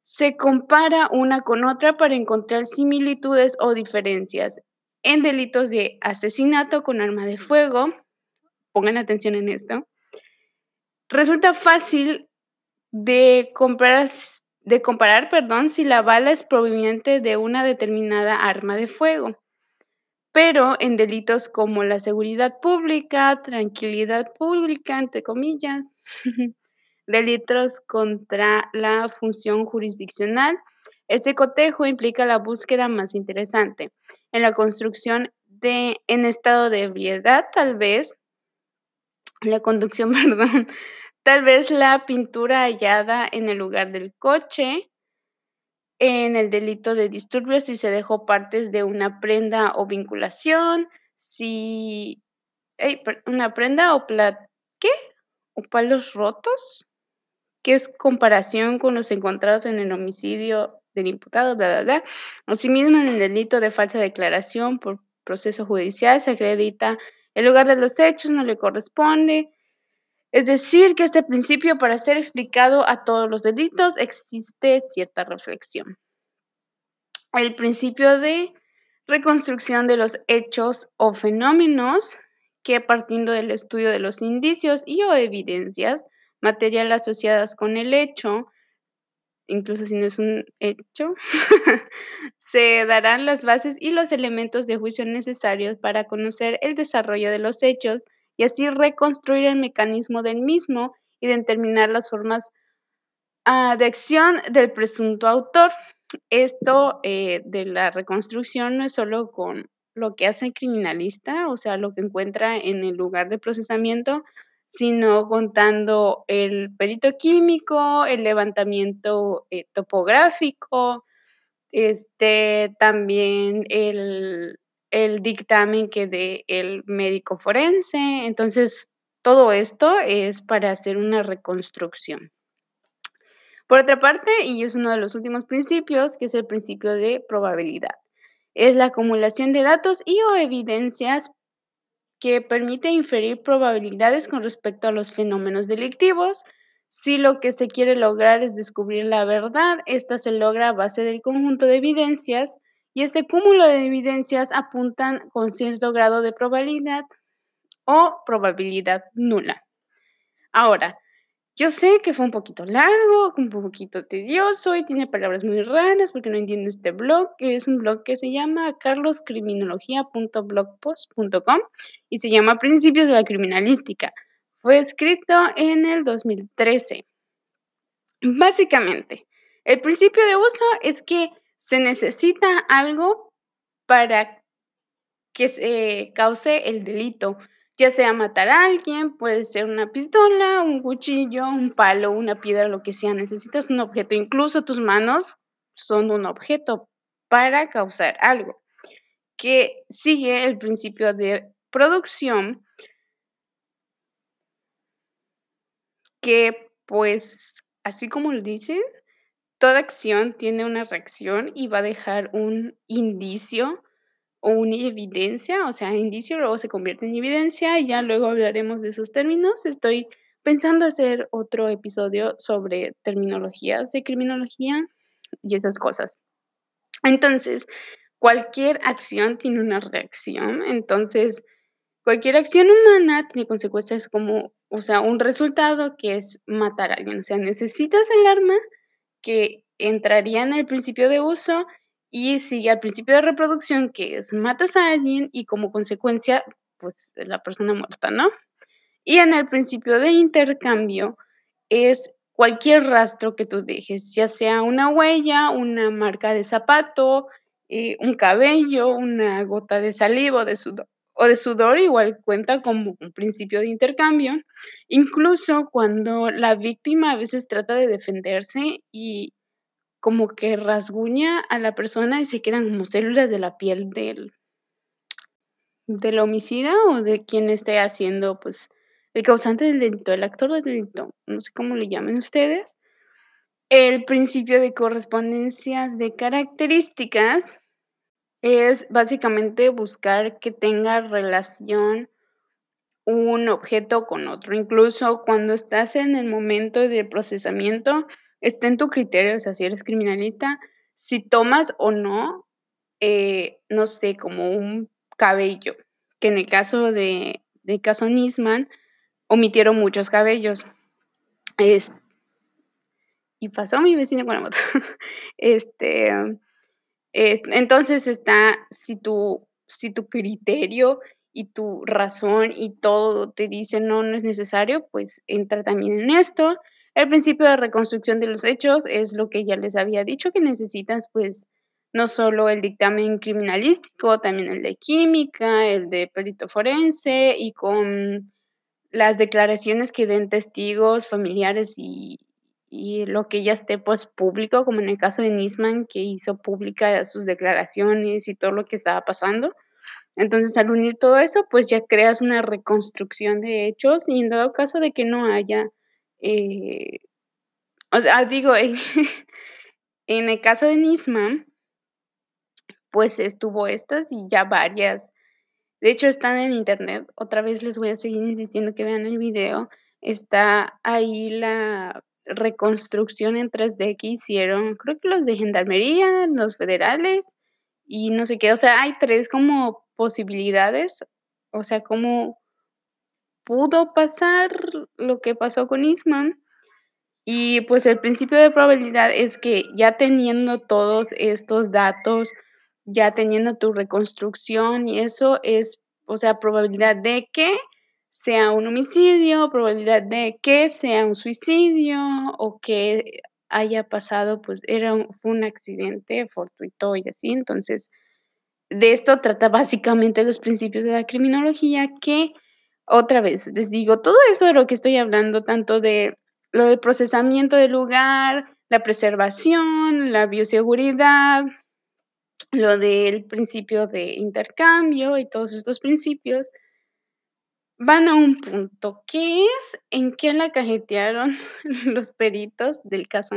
se compara una con otra para encontrar similitudes o diferencias. En delitos de asesinato con arma de fuego, pongan atención en esto, resulta fácil de comparar, de comparar perdón, si la bala es proveniente de una determinada arma de fuego. Pero en delitos como la seguridad pública, tranquilidad pública, entre comillas, delitos contra la función jurisdiccional, este cotejo implica la búsqueda más interesante en la construcción de, en estado de ebriedad, tal vez, la conducción, perdón, Tal vez la pintura hallada en el lugar del coche, en el delito de disturbios si se dejó partes de una prenda o vinculación, si una prenda o plat ¿qué? o palos rotos, que es comparación con los encontrados en el homicidio del imputado, bla, bla, bla. Asimismo, en el delito de falsa declaración por proceso judicial se acredita el lugar de los hechos, no le corresponde, es decir, que este principio para ser explicado a todos los delitos existe cierta reflexión. El principio de reconstrucción de los hechos o fenómenos que partiendo del estudio de los indicios y o evidencias material asociadas con el hecho, incluso si no es un hecho, se darán las bases y los elementos de juicio necesarios para conocer el desarrollo de los hechos y así reconstruir el mecanismo del mismo y determinar las formas ah, de acción del presunto autor. Esto eh, de la reconstrucción no es solo con lo que hace el criminalista, o sea, lo que encuentra en el lugar de procesamiento, sino contando el perito químico, el levantamiento eh, topográfico, este, también el, el dictamen que dé el médico forense. Entonces, todo esto es para hacer una reconstrucción. Por otra parte, y es uno de los últimos principios, que es el principio de probabilidad. Es la acumulación de datos y o evidencias que permite inferir probabilidades con respecto a los fenómenos delictivos. Si lo que se quiere lograr es descubrir la verdad, esta se logra a base del conjunto de evidencias y este cúmulo de evidencias apuntan con cierto grado de probabilidad o probabilidad nula. Ahora, yo sé que fue un poquito largo, un poquito tedioso y tiene palabras muy raras porque no entiendo este blog, que es un blog que se llama carloscriminología.blogpost.com y se llama Principios de la Criminalística. Fue escrito en el 2013. Básicamente, el principio de uso es que se necesita algo para que se cause el delito, ya sea matar a alguien, puede ser una pistola, un cuchillo, un palo, una piedra, lo que sea, necesitas un objeto, incluso tus manos son un objeto para causar algo, que sigue el principio de producción que pues así como lo dicen, toda acción tiene una reacción y va a dejar un indicio o una evidencia, o sea, indicio luego se convierte en evidencia y ya luego hablaremos de esos términos. Estoy pensando hacer otro episodio sobre terminologías de criminología y esas cosas. Entonces, cualquier acción tiene una reacción, entonces cualquier acción humana tiene consecuencias como, o sea, un resultado que es matar a alguien, o sea, necesitas el arma que entraría en el principio de uso y sigue al principio de reproducción, que es matas a alguien y como consecuencia, pues la persona muerta, ¿no? Y en el principio de intercambio es cualquier rastro que tú dejes, ya sea una huella, una marca de zapato, eh, un cabello, una gota de saliva o de sudor, o de sudor igual cuenta como un principio de intercambio, incluso cuando la víctima a veces trata de defenderse y como que rasguña a la persona y se quedan como células de la piel del, del homicida o de quien esté haciendo, pues, el causante del delito, el actor del delito, no sé cómo le llamen ustedes. El principio de correspondencias de características es básicamente buscar que tenga relación un objeto con otro. Incluso cuando estás en el momento de procesamiento, está en tu criterio, o sea, si eres criminalista, si tomas o no, eh, no sé, como un cabello, que en el caso de, de caso Nisman, omitieron muchos cabellos. Es, y pasó mi vecino con la moto. este, entonces está, si tu, si tu criterio y tu razón y todo te dice no, no es necesario, pues entra también en esto. El principio de reconstrucción de los hechos es lo que ya les había dicho que necesitas, pues, no solo el dictamen criminalístico, también el de química, el de perito forense y con las declaraciones que den testigos, familiares y, y lo que ya esté pues público, como en el caso de Nisman, que hizo pública sus declaraciones y todo lo que estaba pasando. Entonces, al unir todo eso, pues ya creas una reconstrucción de hechos y en dado caso de que no haya, eh, o sea, digo, en, el caso de Nisman, pues estuvo estas y ya varias. De hecho, están en internet. Otra vez les voy a seguir insistiendo que vean el video. Está ahí la reconstrucción en 3D que hicieron, creo que los de Gendarmería, los federales y no sé qué, o sea, hay tres como posibilidades, o sea, cómo pudo pasar lo que pasó con Isman. Y pues el principio de probabilidad es que ya teniendo todos estos datos, ya teniendo tu reconstrucción y eso es, o sea, probabilidad de que sea un homicidio, probabilidad de que sea un suicidio o que haya pasado, pues era un, accidente fortuito y así. Entonces, de esto trata básicamente los principios de la criminología que, otra vez, les digo, todo eso de lo que estoy hablando, tanto de lo del procesamiento del lugar, la preservación, la bioseguridad, lo del principio de intercambio y todos estos principios, van a un punto, ¿qué es en qué la cajetearon los peritos del caso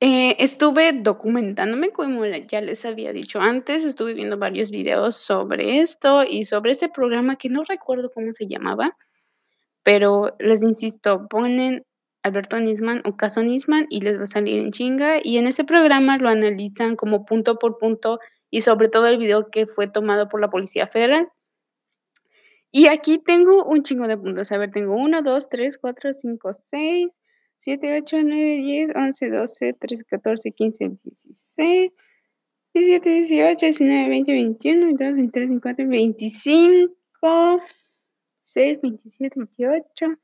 Eh, estuve documentándome, como ya les había dicho antes, estuve viendo varios videos sobre esto y sobre ese programa que no recuerdo cómo se llamaba, pero les insisto, ponen Alberto Nisman o caso Nisman y les va a salir en chinga. Y en ese programa lo analizan como punto por punto y sobre todo el video que fue tomado por la Policía Federal. Y aquí tengo un chingo de puntos. A ver, tengo 1, 2, 3, 4, 5, 6, 7, 8, 9, 10, 11, 12, 13, 14, 15, 16, 17, 18, 19, 20, 21, 22, 23, 24, 25, 6, 27, 28.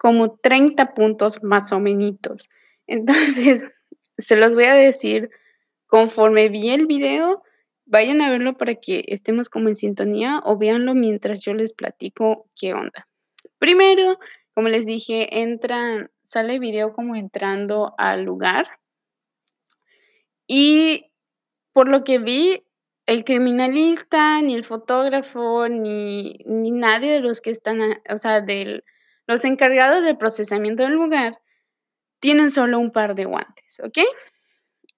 Como 30 puntos más o menos. Entonces, se los voy a decir conforme vi el video, vayan a verlo para que estemos como en sintonía o véanlo mientras yo les platico qué onda. Primero, como les dije, entra, sale el video como entrando al lugar. Y por lo que vi, el criminalista, ni el fotógrafo, ni, ni nadie de los que están, o sea, de los encargados del procesamiento del lugar, tienen solo un par de guantes, ¿ok?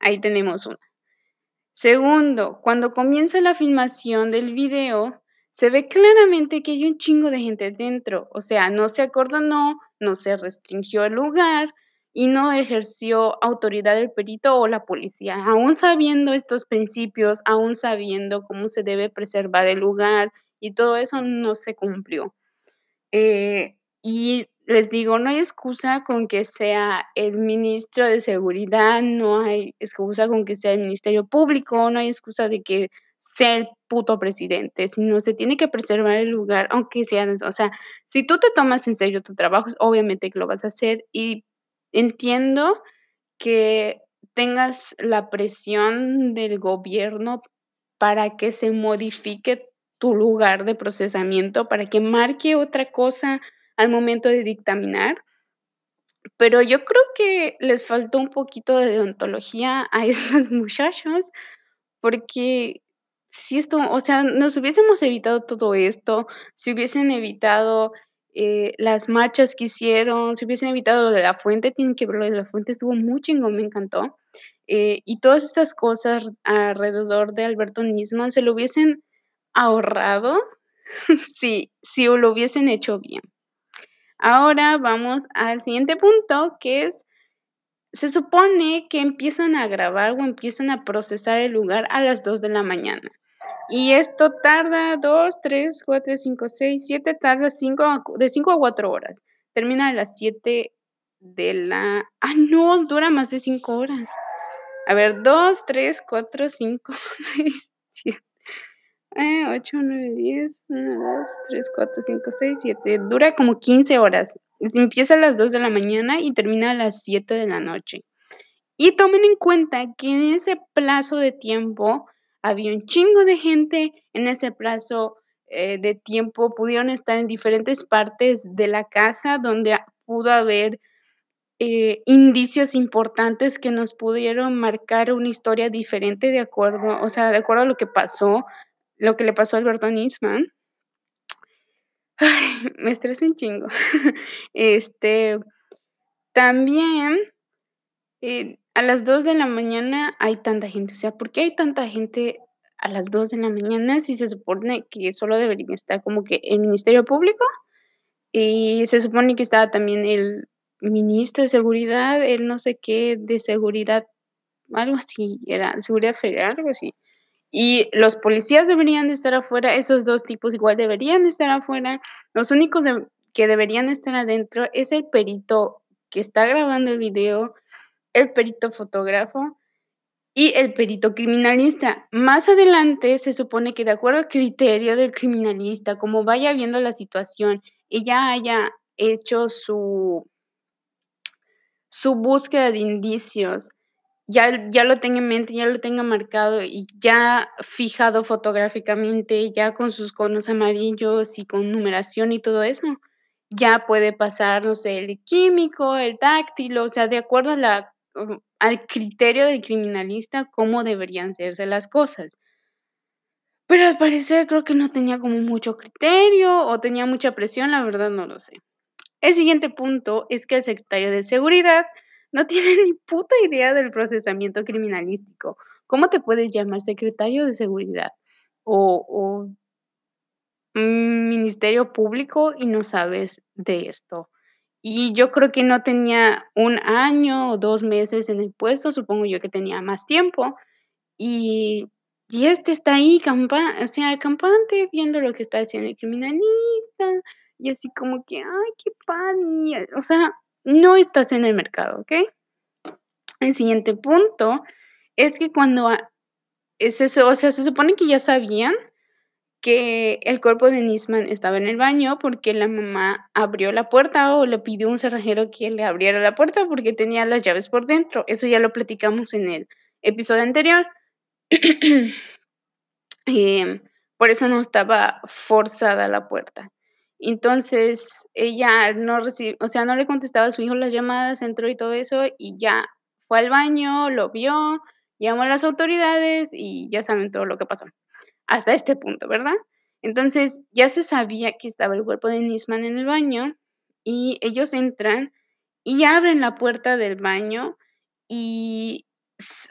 Ahí tenemos una. Segundo, cuando comienza la filmación del video, se ve claramente que hay un chingo de gente dentro, o sea, no se acordonó, no se restringió el lugar y no ejerció autoridad el perito o la policía, aún sabiendo estos principios, aún sabiendo cómo se debe preservar el lugar y todo eso no se cumplió. Eh, y les digo, no hay excusa con que sea el ministro de Seguridad, no hay excusa con que sea el Ministerio Público, no hay excusa de que sea el puto presidente, sino se tiene que preservar el lugar, aunque sea, o sea, si tú te tomas en serio tu trabajo, obviamente que lo vas a hacer y entiendo que tengas la presión del gobierno para que se modifique tu lugar de procesamiento, para que marque otra cosa al momento de dictaminar. Pero yo creo que les faltó un poquito de deontología a esos muchachos, porque si esto, o sea, nos hubiésemos evitado todo esto, si hubiesen evitado eh, las marchas que hicieron, si hubiesen evitado lo de la fuente, tienen que ver lo de la fuente, estuvo muy chingón, me encantó. Eh, y todas estas cosas alrededor de Alberto Nisman se lo hubiesen ahorrado si, si lo hubiesen hecho bien. Ahora vamos al siguiente punto, que es, se supone que empiezan a grabar o empiezan a procesar el lugar a las 2 de la mañana. Y esto tarda 2, 3, 4, 5, 6, 7, tarda 5, de 5 a 4 horas. Termina a las 7 de la... Ah, no, dura más de 5 horas. A ver, 2, 3, 4, 5, 6, 7. 8, 9, 10, 1, 2, 3, 4, 5, 6, 7. Dura como 15 horas. Empieza a las 2 de la mañana y termina a las 7 de la noche. Y tomen en cuenta que en ese plazo de tiempo había un chingo de gente. En ese plazo eh, de tiempo pudieron estar en diferentes partes de la casa donde pudo haber eh, indicios importantes que nos pudieron marcar una historia diferente de acuerdo, o sea, de acuerdo a lo que pasó lo que le pasó a Alberto Nisman. Ay, me estreso un chingo. Este, también eh, a las 2 de la mañana hay tanta gente. O sea, ¿por qué hay tanta gente a las 2 de la mañana si se supone que solo debería estar como que el Ministerio Público? Y se supone que estaba también el ministro de Seguridad, el no sé qué de seguridad, algo así, era seguridad federal, algo así. Y los policías deberían de estar afuera, esos dos tipos igual deberían de estar afuera. Los únicos que deberían estar adentro es el perito que está grabando el video, el perito fotógrafo y el perito criminalista. Más adelante se supone que de acuerdo al criterio del criminalista, como vaya viendo la situación y ya haya hecho su, su búsqueda de indicios, ya, ya lo tenga en mente, ya lo tenga marcado y ya fijado fotográficamente, ya con sus conos amarillos y con numeración y todo eso, ya puede pasar, no sé, el químico, el táctil, o sea, de acuerdo la, al criterio del criminalista, cómo deberían hacerse las cosas. Pero al parecer creo que no tenía como mucho criterio o tenía mucha presión, la verdad no lo sé. El siguiente punto es que el secretario de Seguridad no tiene ni puta idea del procesamiento criminalístico. ¿Cómo te puedes llamar secretario de seguridad o, ministerio público y no sabes de esto? Y yo creo que no tenía un año o dos meses en el puesto, supongo yo que tenía más tiempo. Y, y este está ahí, campa sea, campante, viendo lo que está haciendo el criminalista. Y así como que, ay, qué padre. O sea, no estás en el mercado, ¿ok? El siguiente punto es que cuando es eso, o sea, se supone que ya sabían que el cuerpo de Nisman estaba en el baño porque la mamá abrió la puerta o le pidió a un cerrajero que le abriera la puerta porque tenía las llaves por dentro. Eso ya lo platicamos en el episodio anterior. Em, por eso no estaba forzada la puerta. Entonces ella no recibió, o sea, no le contestaba a su hijo las llamadas, entró y todo eso y ya fue al baño, lo vio, llamó a las autoridades y ya saben todo lo que pasó. Hasta este punto, ¿verdad? Entonces ya se sabía que estaba el cuerpo de Nisman en el baño y ellos entran y abren la puerta del baño y,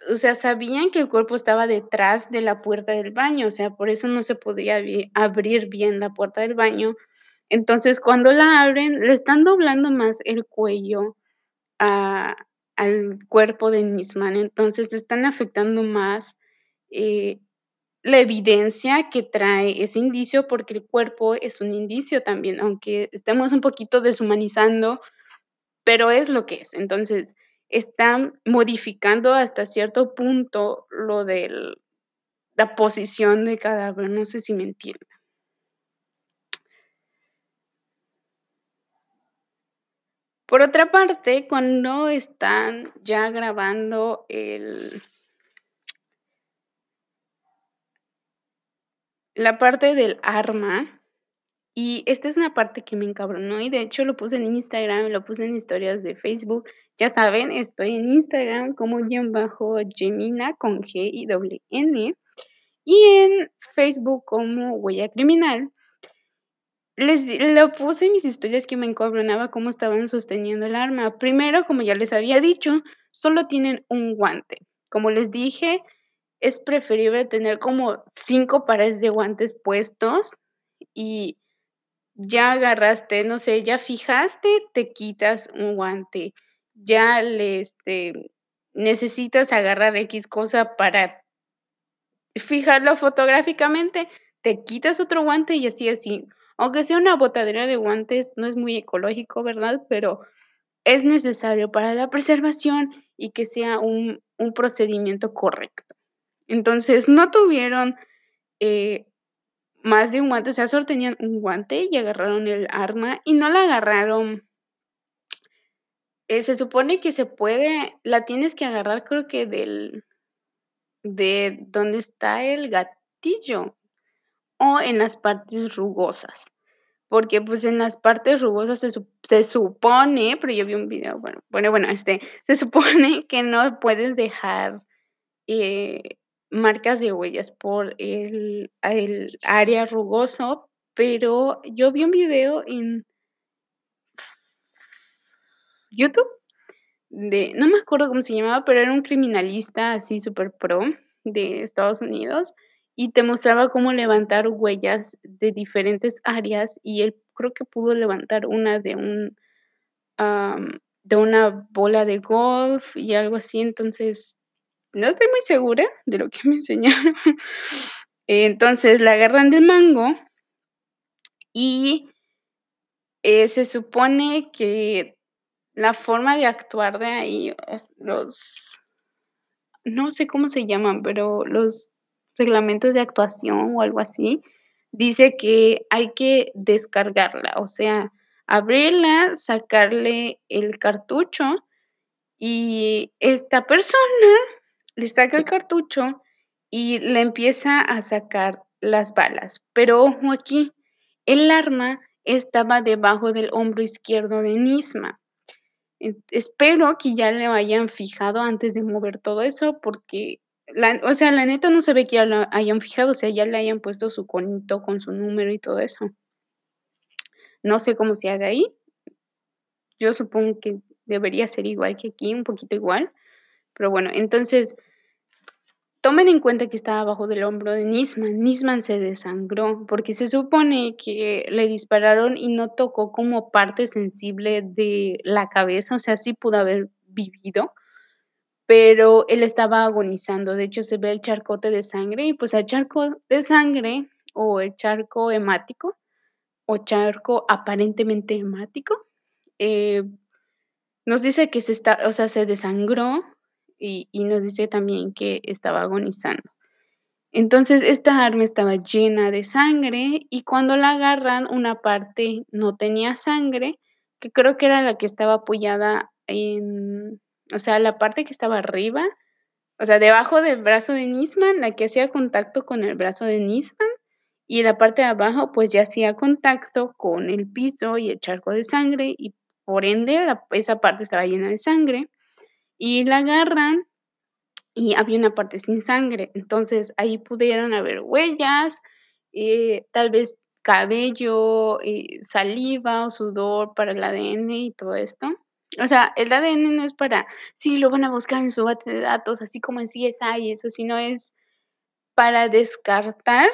o sea, sabían que el cuerpo estaba detrás de la puerta del baño, o sea, por eso no se podía abrir bien la puerta del baño entonces, cuando la abren, le están doblando más el cuello al cuerpo de Nisman, entonces están afectando más eh, la evidencia que trae ese indicio, porque el cuerpo es un indicio también, aunque estemos un poquito deshumanizando, pero es lo que es. Entonces, están modificando hasta cierto punto lo de la posición del cadáver, no sé si me entienden. Por otra parte, cuando están ya grabando el la parte del arma, y esta es una parte que me encabronó y de hecho lo puse en Instagram, lo puse en historias de Facebook. Ya saben, estoy en Instagram como guion bajo Gemina con G y doble N y en Facebook como Huella Criminal. Les lo puse mis historias que me encabronaba cómo estaban sosteniendo el arma. Primero, como ya les había dicho, solo tienen un guante. Como les dije, es preferible tener como cinco pares de guantes puestos y ya agarraste, no sé, ya fijaste, te quitas un guante. Ya le, este, necesitas agarrar X cosa para fijarlo fotográficamente, te quitas otro guante y así así. Aunque sea una botadera de guantes, no es muy ecológico, ¿verdad? Pero es necesario para la preservación y que sea un, procedimiento correcto. Entonces, no tuvieron eh, más de un guante, o sea, solo tenían un guante y agarraron el arma y no la agarraron. Eh, se supone que se puede, la tienes que agarrar creo que del, de donde está el gatillo o en las partes rugosas. Porque pues en las partes rugosas se, supone, pero yo vi un video, bueno, bueno, bueno, este, se supone que no puedes dejar eh, marcas de huellas por el, el área rugoso, pero yo vi un video en YouTube de, no me acuerdo cómo se llamaba, pero era un criminalista así súper pro de Estados Unidos y te mostraba cómo levantar huellas de diferentes áreas y él creo que pudo levantar una de un de una bola de golf y algo así, entonces no estoy muy segura de lo que me enseñaron. Entonces la agarran del mango y eh, se supone que la forma de actuar de ahí, los, no sé cómo se llaman, pero los reglamentos de actuación o algo así, dice que hay que descargarla, o sea, abrirla, sacarle el cartucho y esta persona le saca el cartucho y le empieza a sacar las balas. Pero ojo aquí, el arma estaba debajo del hombro izquierdo de Nisma. Espero que ya le hayan fijado antes de mover todo eso porque o sea, la neta no se ve que ya lo hayan fijado, o sea, ya le hayan puesto su conito con su número y todo eso. No sé cómo se haga ahí. Yo supongo que debería ser igual que aquí, un poquito igual. Pero bueno, entonces, tomen en cuenta que estaba abajo del hombro de Nisman. Nisman se desangró porque se supone que le dispararon y no tocó como parte sensible de la cabeza, o sea, sí pudo haber vivido pero él estaba agonizando. De hecho, se ve el charcote de sangre y pues el charco de sangre o el charco hemático o charco aparentemente hemático eh, nos dice que se está, o sea, se desangró y, y, nos dice también que estaba agonizando. Entonces, esta arma estaba llena de sangre, y cuando la agarran, una parte no tenía sangre, que creo que era la que estaba apoyada en o sea, la parte que estaba arriba, o sea, debajo del brazo de Nisman, la que hacía contacto con el brazo de Nisman, y la parte de abajo, pues, ya hacía contacto con el piso y el charco de sangre, y por ende, esa parte estaba llena de sangre, y la agarran y había una parte sin sangre. Entonces, ahí pudieron haber huellas, eh, tal vez cabello, eh, saliva o sudor para el ADN y todo esto. O sea, el ADN no es para sí, lo van a buscar en su base de datos, así como en CSI y eso, sino es para descartar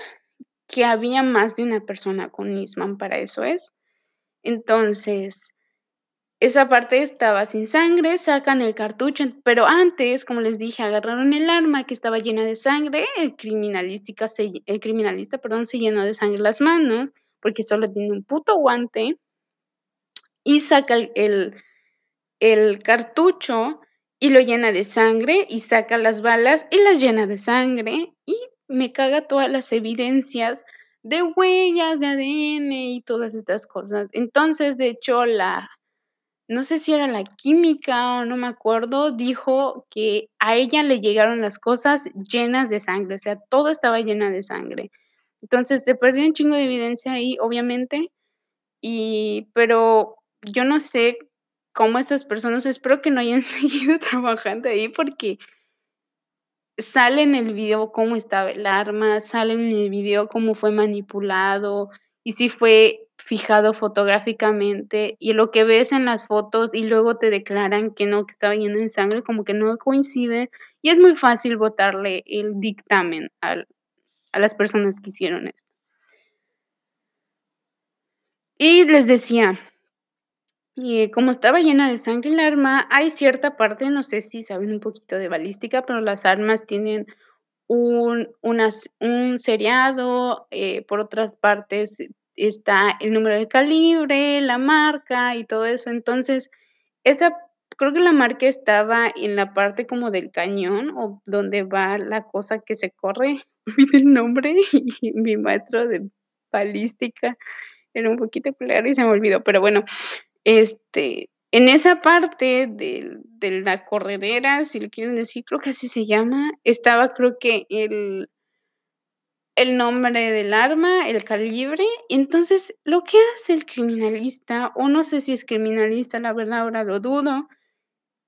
que había más de una persona con Nisman, para eso es. Entonces, esa parte estaba sin sangre, sacan el cartucho, pero antes, como les dije, agarraron el arma que estaba llena de sangre, el criminalística se el criminalista, perdón, se llenó de sangre las manos, porque solo tiene un puto guante, y saca el el cartucho y lo llena de sangre, y saca las balas y las llena de sangre, y me caga todas las evidencias de huellas, de ADN y todas estas cosas. Entonces, de hecho, la no sé si era la química o no me acuerdo, dijo que a ella le llegaron las cosas llenas de sangre, o sea, todo estaba llena de sangre. Entonces, se perdió un chingo de evidencia ahí, obviamente, y pero yo no sé cómo estas personas espero que no hayan seguido trabajando ahí, porque sale en el video cómo estaba el arma, sale en el video cómo fue manipulado, y si fue fijado fotográficamente, y lo que ves en las fotos, y luego te declaran que no, que estaba lleno de sangre, como que no coincide, y es muy fácil botarle el dictamen al a las personas que hicieron esto. Y les decía, y como estaba llena de sangre el arma, hay cierta parte, no sé si saben un poquito de balística, pero las armas tienen un unas un seriado, eh, por otras partes está el número de calibre, la marca y todo eso. Entonces, esa creo que la marca estaba en la parte como del cañón, o donde va la cosa que se corre, el nombre, y mi maestro de balística era un poquito culero y se me olvidó, pero bueno, este, en esa parte del de la corredera, si lo quieren decir, creo que así se llama, estaba creo que el el nombre del arma, el calibre. Entonces, lo que hace el criminalista, o no sé si es criminalista, la verdad ahora lo dudo,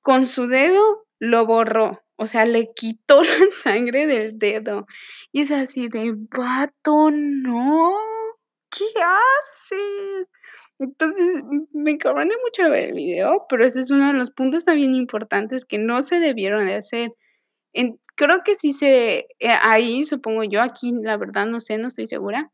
con su dedo lo borró, o sea, le quitó la sangre del dedo. Y es así de: "Vato, no, ¿qué haces?". Entonces, me encabroné mucho ver el video, pero ese es uno de los puntos también importantes que no se debieron de hacer. En creo que sí se eh, ahí, supongo yo, aquí la verdad no sé, no estoy segura.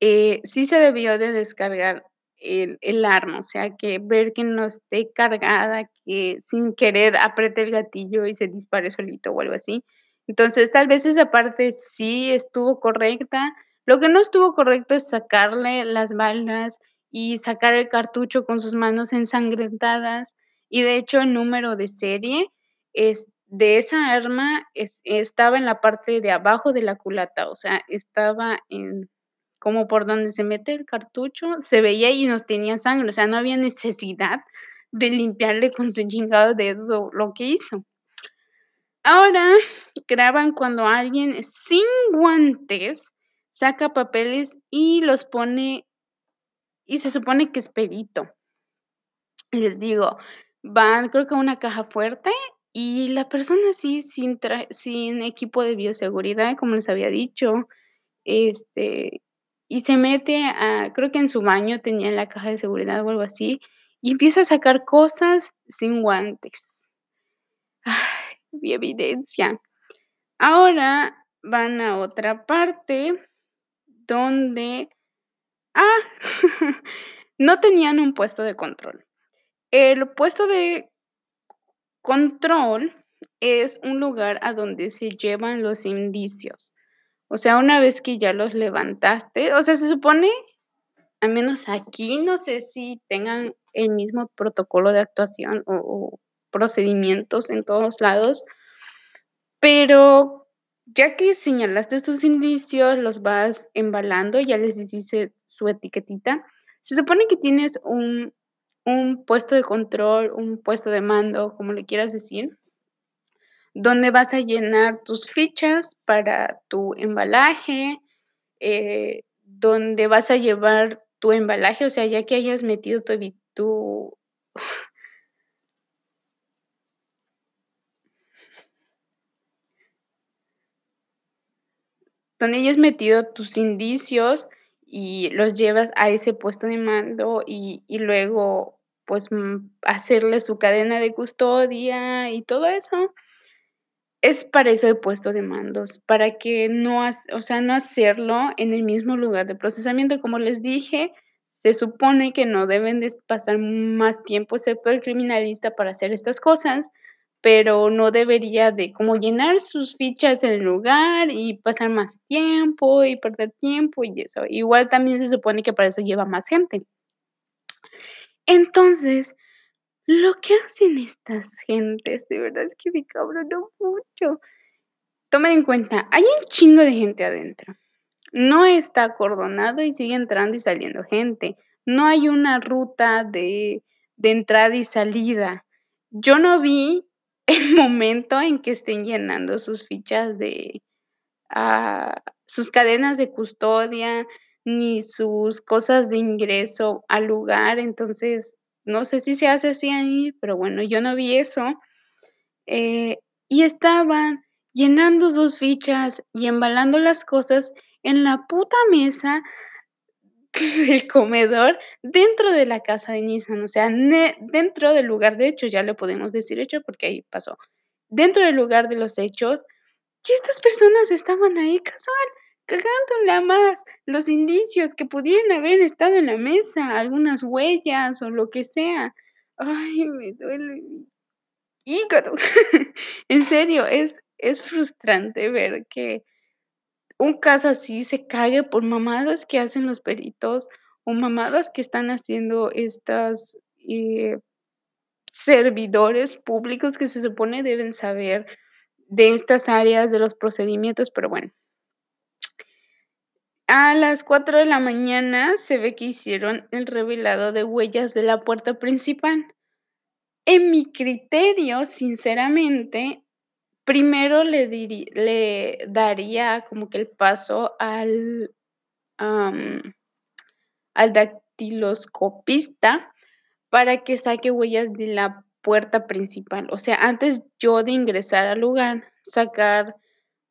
Eh, sí se debió de descargar el el arma, o sea, que ver que no esté cargada, que sin querer apriete el gatillo y se dispare solito o algo así. Entonces, tal vez esa parte sí estuvo correcta. Lo que no estuvo correcto es sacarle las balas y sacar el cartucho con sus manos ensangrentadas, y de hecho, el número de serie es de esa arma es estaba en la parte de abajo de la culata, o sea, estaba en como por donde se mete el cartucho, se veía y no tenía sangre, o sea, no había necesidad de limpiarle con su chingado dedo lo que hizo. Ahora graban cuando alguien sin guantes saca papeles y los pone y se supone que es perito. Les digo, van creo que a una caja fuerte y la persona así sin tra sin equipo de bioseguridad, como les había dicho, este, y se mete a creo que en su baño tenía la caja de seguridad o algo así, y empieza a sacar cosas sin guantes. Ay, mi evidencia. Ahora van a otra parte donde ah, no tenían un puesto de control. El puesto de control es un lugar a donde se llevan los indicios. O sea, una vez que ya los levantaste, o sea, se supone, al menos aquí, no sé si tengan el mismo protocolo de actuación o o procedimientos en todos lados, pero Ya que señalaste sus indicios, los vas embalando, ya les hiciste su etiquetita. Se supone que tienes un un puesto de control, un puesto de mando, como le quieras decir, donde vas a llenar tus fichas para tu embalaje, eh, donde vas a llevar tu embalaje, o sea, ya que hayas metido tu donde hayas metido tus indicios y los llevas a ese puesto de mando y y luego, pues, mm, hacerle su cadena de custodia y todo eso. Es para eso el puesto de mandos, para que no o sea, no hacerlo en el mismo lugar de procesamiento. Como les dije, se supone que no deben de pasar más tiempo, excepto el criminalista, para hacer estas cosas, pero no debería de como llenar sus fichas en el lugar y pasar más tiempo y perder tiempo y eso. Igual también se supone que para eso lleva más gente. Entonces, lo que hacen estas gentes, de verdad es que me encabronó mucho. Tomen en cuenta, hay un chingo de gente adentro. No está acordonado y sigue entrando y saliendo gente. No hay una ruta de de entrada y salida. Yo no vi el momento en que estén llenando sus fichas de, ah, sus cadenas de custodia, ni sus cosas de ingreso al lugar. Entonces, no sé si se hace así ahí, pero bueno, yo no vi eso. Eh, y estaban llenando sus fichas y embalando las cosas en la puta mesa del comedor dentro de la casa de Nissan, o sea, dentro del lugar de hecho, ya le podemos decir hecho, porque ahí pasó. Dentro del lugar de los hechos, y estas personas estaban ahí casual, cagándola más. Los indicios que pudieran haber estado en la mesa, algunas huellas o lo que sea. Ay, me duele hígado. En serio, es es frustrante ver que un caso así se cague por mamadas que hacen los peritos, o mamadas que están haciendo estas, eh, servidores públicos que se supone deben saber de estas áreas, de los procedimientos, pero bueno. A las 4 de la mañana se ve que hicieron el revelado de huellas de la puerta principal. En mi criterio, sinceramente, primero le daría como que el paso al, al dactiloscopista para que saque huellas de la puerta principal. O sea, antes yo de ingresar al lugar, sacar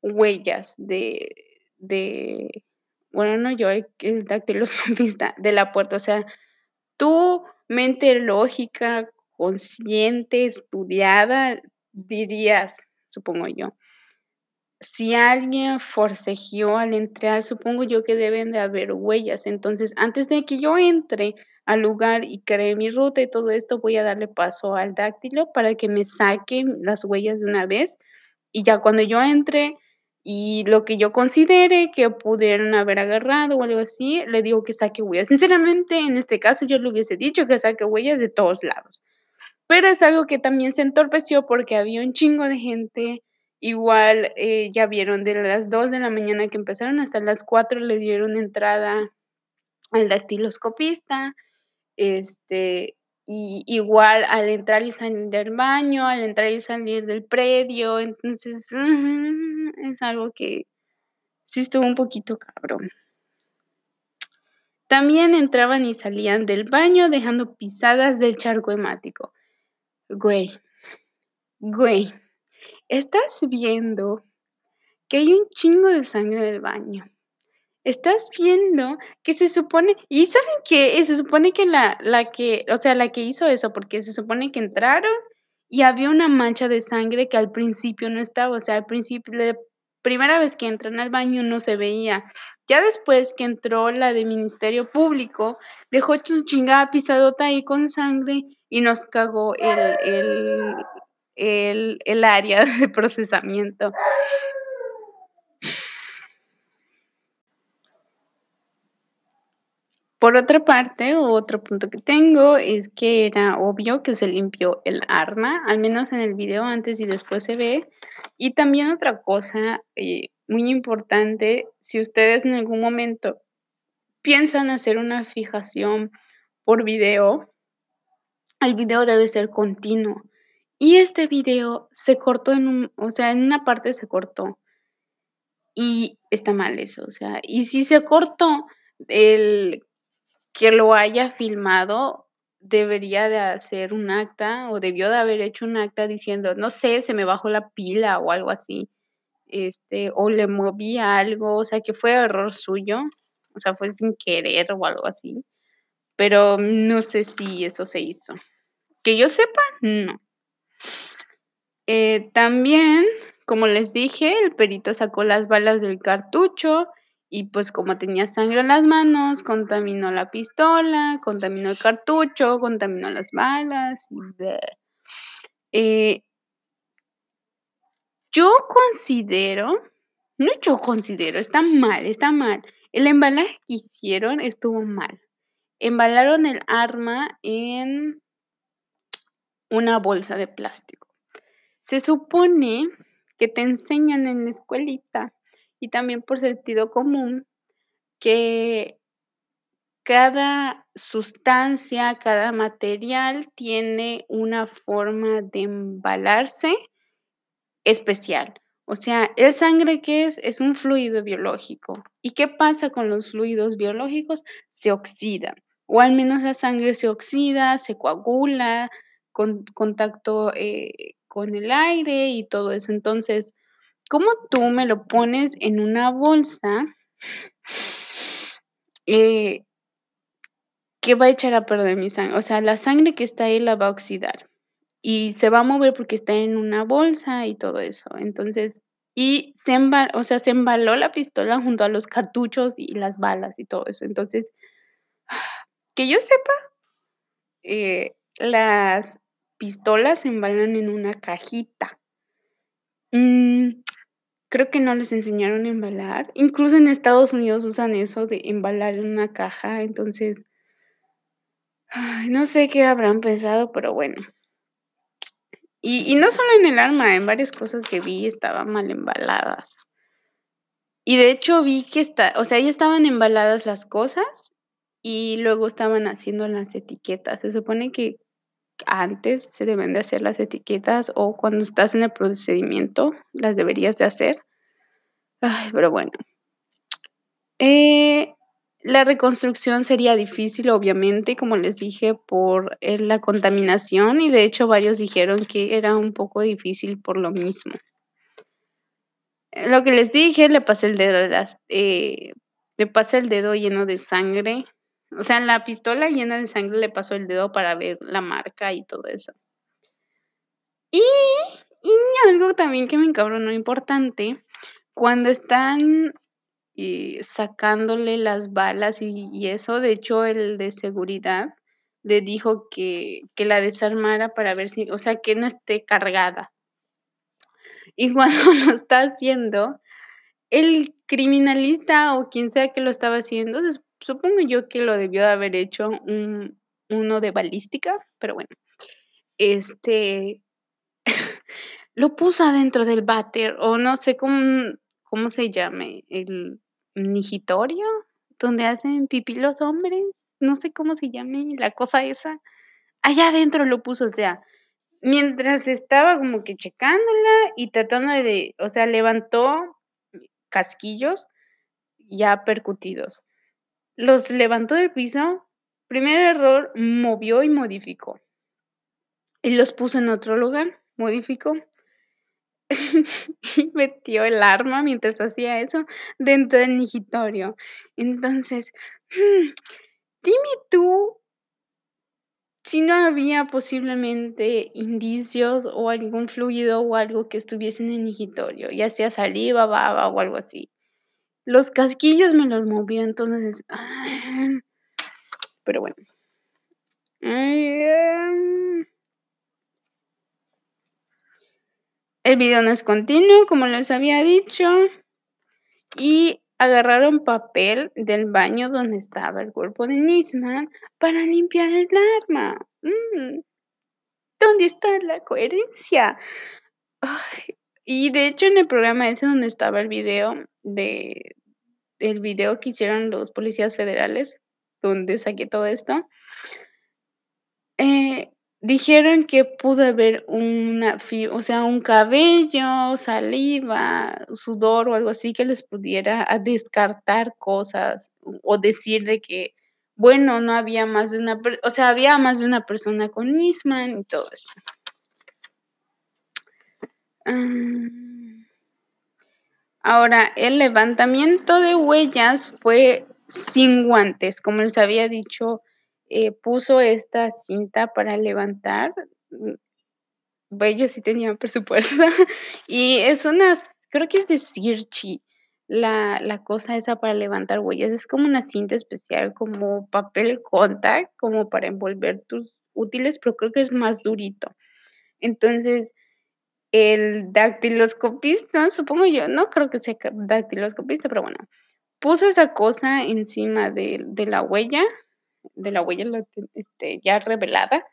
huellas de de bueno, no yo, el el dactiloscopista de la puerta. O sea, tu mente lógica, consciente, estudiada, dirías, supongo yo, si alguien forcejeó al entrar, supongo yo que deben de haber huellas. Entonces, antes de que yo entre al lugar y cree mi ruta y todo esto, voy a darle paso al dáctilo para que me saque las huellas de una vez, y ya cuando yo entre y lo que yo considere que pudieron haber agarrado o algo así, le digo que saque huellas. Sinceramente, en este caso, yo le hubiese dicho que saque huellas de todos lados. Pero es algo que también se entorpeció porque había un chingo de gente, igual, eh, ya vieron de las 2 de la mañana que empezaron hasta las 4 le dieron entrada al dactiloscopista, este, y igual al entrar y salir del baño, al entrar y salir del predio, entonces, es algo que sí estuvo un poquito cabrón. También entraban y salían del baño dejando pisadas del charco hemático. Güey, güey, estás viendo que hay un chingo de sangre en el baño. Estás viendo que se supone ¿y saben qué? Se supone que la la que, o sea, la que hizo eso, porque se supone que entraron y había una mancha de sangre que al principio no estaba, o sea, al principio la primera vez que entran al baño no se veía. Ya después que entró la de Ministerio Público, dejó su chingada pisadota ahí con sangre y nos cagó el el el el área de procesamiento. Por otra parte, otro punto que tengo es que era obvio que se limpió el arma, al menos en el video antes y después se ve. Y también otra cosa eh, muy importante, si ustedes en algún momento piensan hacer una fijación por video, el video debe ser continuo. Y este video se cortó en un, o sea, en una parte se cortó. Y está mal eso, o sea, y si se cortó, el que lo haya filmado debería de hacer un acta o debió de haber hecho un acta diciendo, no sé, se me bajó la pila o algo así, este, o le moví algo, o sea, que fue error suyo, o sea, fue sin querer o algo así, pero no sé si eso se hizo. Que yo sepa, no. Eh, también, como les dije, el perito sacó las balas del cartucho y pues como tenía sangre en las manos, contaminó la pistola, contaminó el cartucho, contaminó las balas. Eh, yo considero, no yo considero, está mal, está mal. El embalaje que hicieron estuvo mal. Embalaron el arma en una bolsa de plástico. Se supone que te enseñan en la escuelita y también por sentido común que cada sustancia, cada material tiene una forma de embalarse especial. O sea, el sangre que es es un fluido biológico. ¿Y qué pasa con los fluidos biológicos? Se oxidan. O al menos la sangre se oxida, se coagula, con contacto eh, con el aire y todo eso. Entonces, ¿Cómo tú me lo pones en una bolsa eh, que va a echar a perder mi sangre? O sea, la sangre que está ahí la va a oxidar y se va a mover porque está en una bolsa y todo eso. Entonces, y se embaló, o sea, se embaló la pistola junto a los cartuchos y las balas y todo eso. Entonces, que yo sepa, eh, las pistolas se embalan en una cajita. Mm, Creo que no les enseñaron a embalar. Incluso en Estados Unidos usan eso de embalar en una caja, entonces, no sé qué habrán pensado, pero bueno. Y, no solo en el arma, en varias cosas que vi estaban mal embaladas. Y de hecho vi que está, o sea, ya estaban embaladas las cosas y luego estaban haciendo las etiquetas. Se supone que antes se deben de hacer las etiquetas o cuando estás en el procedimiento las deberías de hacer. Ay, pero bueno. Eh, la reconstrucción sería difícil, obviamente, como les dije, por eh, la contaminación y de hecho varios dijeron que era un poco difícil por lo mismo. Lo que les dije, le pasé el dedo, eh, le pasé el dedo lleno de sangre o sea, la pistola llena de sangre le pasó el dedo para ver la marca y todo eso. Y, y algo también que me encabronó importante, cuando están sacándole las balas y, eso, de hecho el de seguridad le dijo que, que la desarmara para ver si, o sea, que no esté cargada. Y cuando lo está haciendo, el criminalista o quien sea que lo estaba haciendo, supongo yo que lo debió de haber hecho un, uno de balística, pero bueno, este, lo puso adentro del váter, o no sé cómo, cómo se llame, el nigitorio, donde hacen pipí los hombres, no sé cómo se llame la cosa esa, allá adentro lo puso, o sea, mientras estaba como que checándola y tratando de, o sea, levantó casquillos ya percutidos los levantó del piso, primer error, movió y modificó. Y los puso en otro lugar, modificó. Y metió el arma mientras hacía eso dentro del nigitorio. Entonces, dime tú si no había posiblemente indicios o algún fluido o algo que estuviese en el nigitorio, ya sea saliva, baba o algo así. Los casquillos me los movió, entonces. Pero bueno. El video no es continuo, como les había dicho. Y agarraron papel del baño donde estaba el cuerpo de Nisman para limpiar el arma. Mm, ¿dónde está la coherencia? Ay, y de hecho, en el programa ese donde estaba el video de el video que hicieron los policías federales, donde saqué todo esto eh, dijeron que pudo haber una o sea, un cabello, saliva, sudor o algo así que les pudiera, ah, descartar cosas o decir de que, bueno, no había más de una o sea, había más de una persona con Nisman y todo eso. Mm. Ahora, el levantamiento de huellas fue sin guantes, como les había dicho, eh, puso esta cinta para levantar, mm, ellos sí tenían presupuesto, y es unas creo que es de Circhi, la la cosa esa para levantar huellas, es como una cinta especial, como papel contact, como para envolver tus útiles, pero creo que es más durito. Entonces, el dactiloscopista, supongo yo, no creo que sea dactiloscopista, pero bueno, puso esa cosa encima de de la huella de la huella, la este, ya revelada,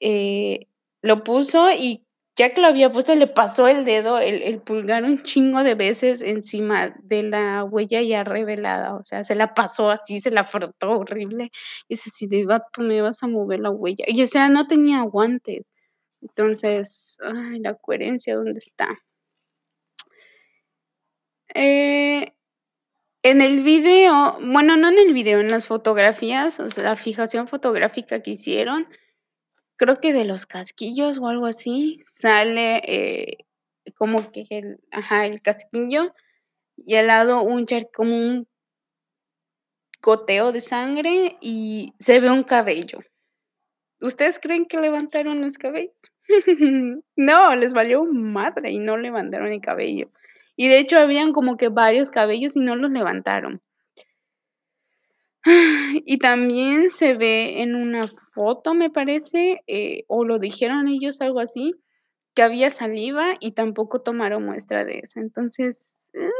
eh, lo puso y ya que lo había puesto, le pasó el dedo, el el pulgar un chingo de veces encima de la huella ya revelada, o sea, se la pasó así, se la frotó horrible, y así de: "Vato, me vas a mover la huella", y o sea, no tenía guantes. Entonces, ay, la coherencia, ¿dónde está? Eh, en el video, bueno, no en el video, en las fotografías, o sea, la fijación fotográfica que hicieron, creo que de los casquillos o algo así, sale, eh, como que el ajá, el casquillo y al lado un char como un goteo de sangre y se ve un cabello. ¿Ustedes creen que levantaron los cabellos? No, les valió madre y no levantaron el cabello. Y de hecho, habían como que varios cabellos y no los levantaron. Y también se ve en una foto, me parece, eh, o lo dijeron ellos, algo así, que había saliva y tampoco tomaron muestra de eso. Entonces, un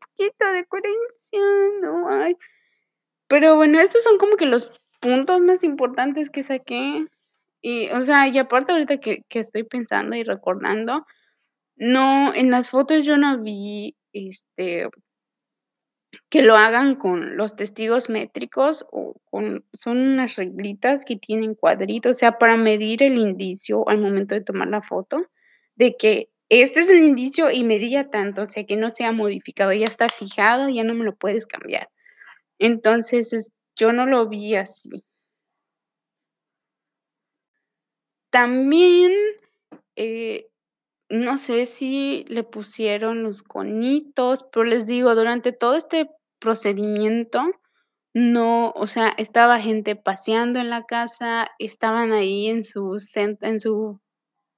poquito de coherencia no hay. Pero bueno, estos son como que los puntos más importantes que saqué. Y, o sea, y aparte ahorita que estoy pensando y recordando, no, en las fotos yo no vi, este que lo hagan con los testigos métricos o con son unas reglitas que tienen cuadritos, o sea, para medir el indicio al momento de tomar la foto, de que este es el indicio y medía tanto, o sea, que no se ha modificado, ya está fijado, ya no me lo puedes cambiar. Entonces, es yo no lo vi así. También, eh, no sé si le pusieron los conitos, pero les digo, durante todo este procedimiento, no, o sea, estaba gente paseando en la casa, estaban ahí en su en su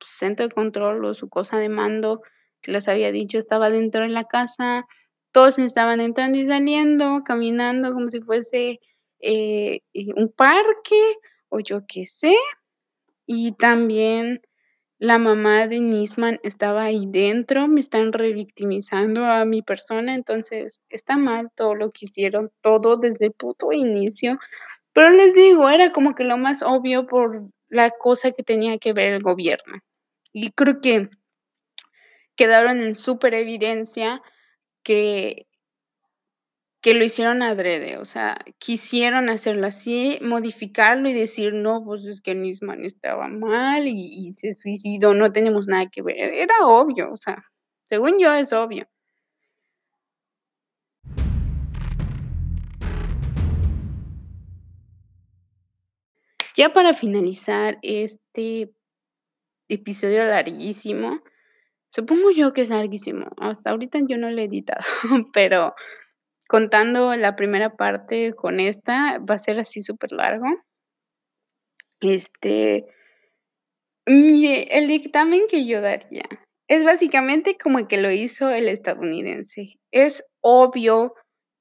centro de control o su cosa de mando que les había dicho, estaba dentro de la casa, todos estaban entrando y saliendo, caminando como si fuese, eh, eh, un parque o yo qué sé. Y también la mamá de Nisman estaba ahí dentro, me están revictimizando a mi persona, entonces está mal todo lo que hicieron, todo desde el puto inicio. Pero les digo, era como que lo más obvio por la cosa que tenía que ver el gobierno. Y creo que quedaron en súper evidencia que que lo hicieron adrede, o sea, quisieron hacerlo así, modificarlo y decir: "No, pues es que Nisman estaba mal y y se suicidó, no tenemos nada que ver". Era obvio, o sea, según yo es obvio. Ya para finalizar este episodio larguísimo, supongo yo que es larguísimo, hasta ahorita yo no lo he editado, pero contando la primera parte con esta, va a ser así superlargo. Este y el dictamen que yo daría es básicamente como que lo hizo el estadounidense. Es obvio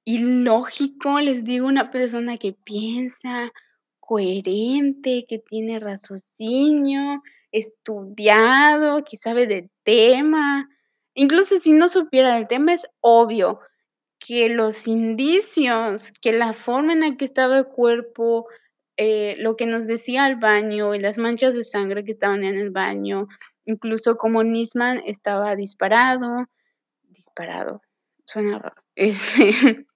y lógico, les digo, una persona que piensa, coherente, que tiene raciocinio, estudiado, que sabe del tema. Incluso si no supiera del tema, es obvio que los indicios, que la forma en la que estaba el cuerpo, eh, lo que nos decía el baño y las manchas de sangre que estaban en el baño, incluso como Nisman estaba disparado, disparado, suena raro, este,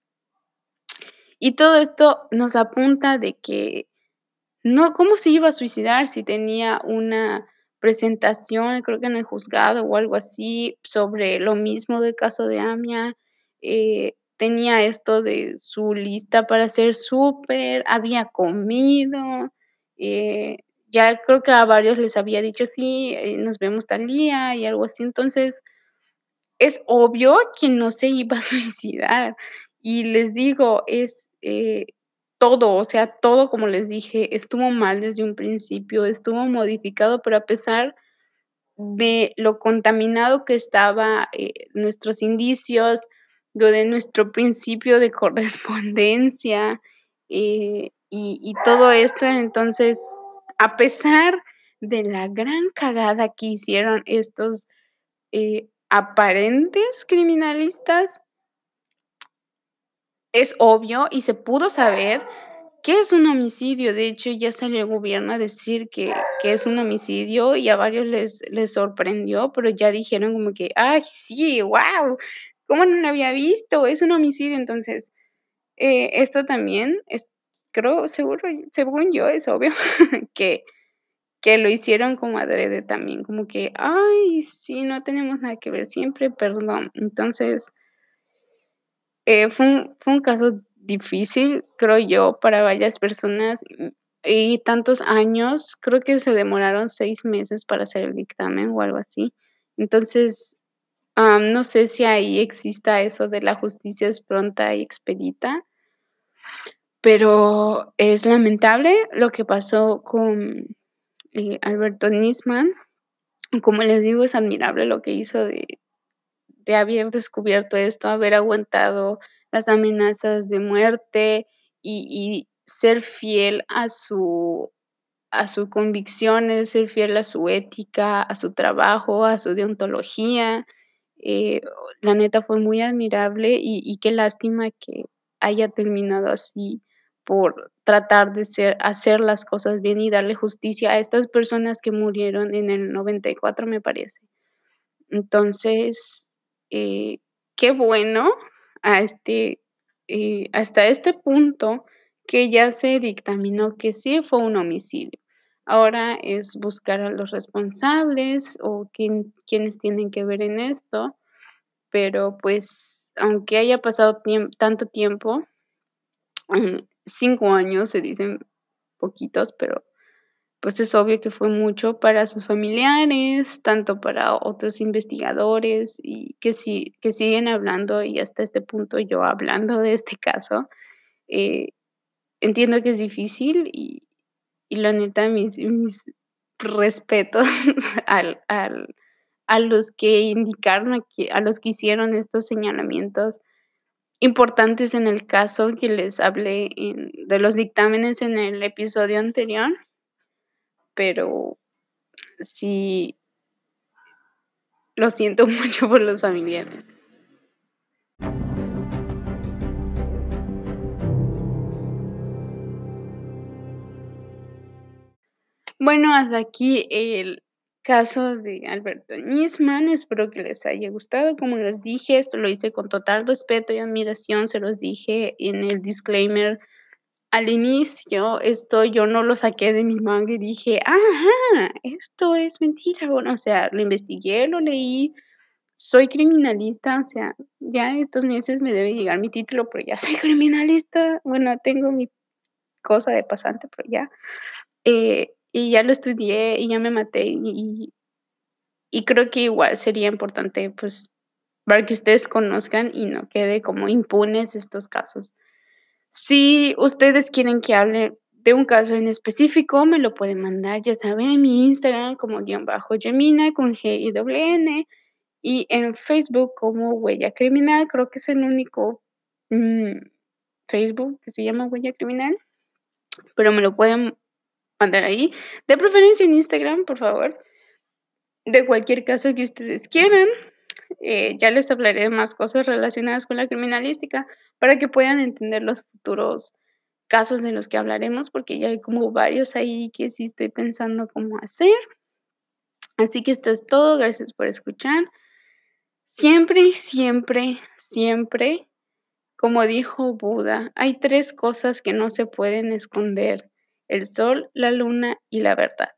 y todo esto nos apunta de que no, ¿cómo se iba a suicidar si tenía una presentación, creo que en el juzgado o algo así, sobre lo mismo del caso de Amia? Eh, tenía esto de su lista para hacer súper, había comido, eh, ya creo que a varios les había dicho: "Sí, eh, nos vemos tal día", y algo así. Entonces, es obvio que no se iba a suicidar. Y les digo, es, todo, o sea, todo, como les dije, estuvo mal desde un principio, estuvo modificado, pero a pesar de lo contaminado que estaba, nuestros indicios, lo de nuestro principio de correspondencia, eh, y y todo esto, entonces, a pesar de la gran cagada que hicieron estos, eh, aparentes criminalistas es obvio y se pudo saber que es un homicidio. De hecho, ya salió el gobierno a decir que que es un homicidio y a varios les les sorprendió, pero ya dijeron como que: "Ay, sí, guau, ¿cómo no lo había visto? Es un homicidio". Entonces, eh, esto también es creo, seguro según yo, es obvio que que lo hicieron como adrede también, como que: "Ay, sí, no tenemos nada que ver, siempre perdón". Entonces eh, fue un fue un caso difícil, creo yo, para varias personas, y tantos años, creo que se demoraron 6 meses para hacer el dictamen o algo así. Entonces, no sé si ahí exista eso de la justicia es pronta y expedita. Pero es lamentable lo que pasó con, eh, Alberto Nisman. Como les digo, es admirable lo que hizo de de haber descubierto esto, haber aguantado las amenazas de muerte y ser fiel a su a su convicciones, ser fiel a su ética, a su trabajo, a su deontología. Eh, la neta fue muy admirable y qué lástima que haya terminado así por tratar de ser hacer las cosas bien y darle justicia a estas personas que murieron en el 94, me parece. Entonces, eh, qué bueno a este, eh, hasta este punto que ya se dictaminó que sí fue un homicidio. Ahora es buscar a los responsables o quién quiénes tienen que ver en esto, pero, pues, aunque haya pasado tanto tiempo, 5 años se dicen poquitos, pero, pues, es obvio que fue mucho para sus familiares, tanto para otros investigadores y que si que siguen hablando y hasta este punto yo hablando de este caso, eh, entiendo que es difícil y y la neta mis mis respetos al al a los que indicaron, a los que hicieron estos señalamientos importantes en el caso que les hablé de los dictámenes en el episodio anterior. Pero sí lo siento mucho por los familiares. Bueno, hasta aquí el caso de Alberto Nisman. Espero que les haya gustado. Como les dije, esto lo hice con total respeto y admiración. Se los dije en el disclaimer al inicio. Esto yo no lo saqué de mi manga y dije: "Ajá, esto es mentira". Bueno, o sea, lo investigué, lo leí. Soy criminalista, o sea, ya estos meses me debe llegar mi título, pero ya soy criminalista. Bueno, tengo mi cosa de pasante, pero ya. Eh, y ya lo estudié y ya me maté, y y creo que igual sería importante, pues, para que ustedes conozcan y no quede como impunes estos casos. Si ustedes quieren que hable de un caso en específico, me lo pueden mandar, ya saben, en mi Instagram como guion bajo Gemina con G y doble N, y en Facebook como Huella Criminal, creo que es el único, mm, Facebook que se llama Huella Criminal, pero me lo pueden mandar ahí, de preferencia en Instagram, por favor. De cualquier caso que ustedes quieran. eh, ya les hablaré de más cosas relacionadas con la criminalística, para que puedan entender los futuros casos de los que hablaremos, porque ya hay como varios ahí que sí estoy pensando cómo hacer. Así que esto es todo, gracias por escuchar. Siempre, siempre, siempre, como dijo Buda, hay tres cosas que no se pueden esconder: el sol, la luna y la verdad.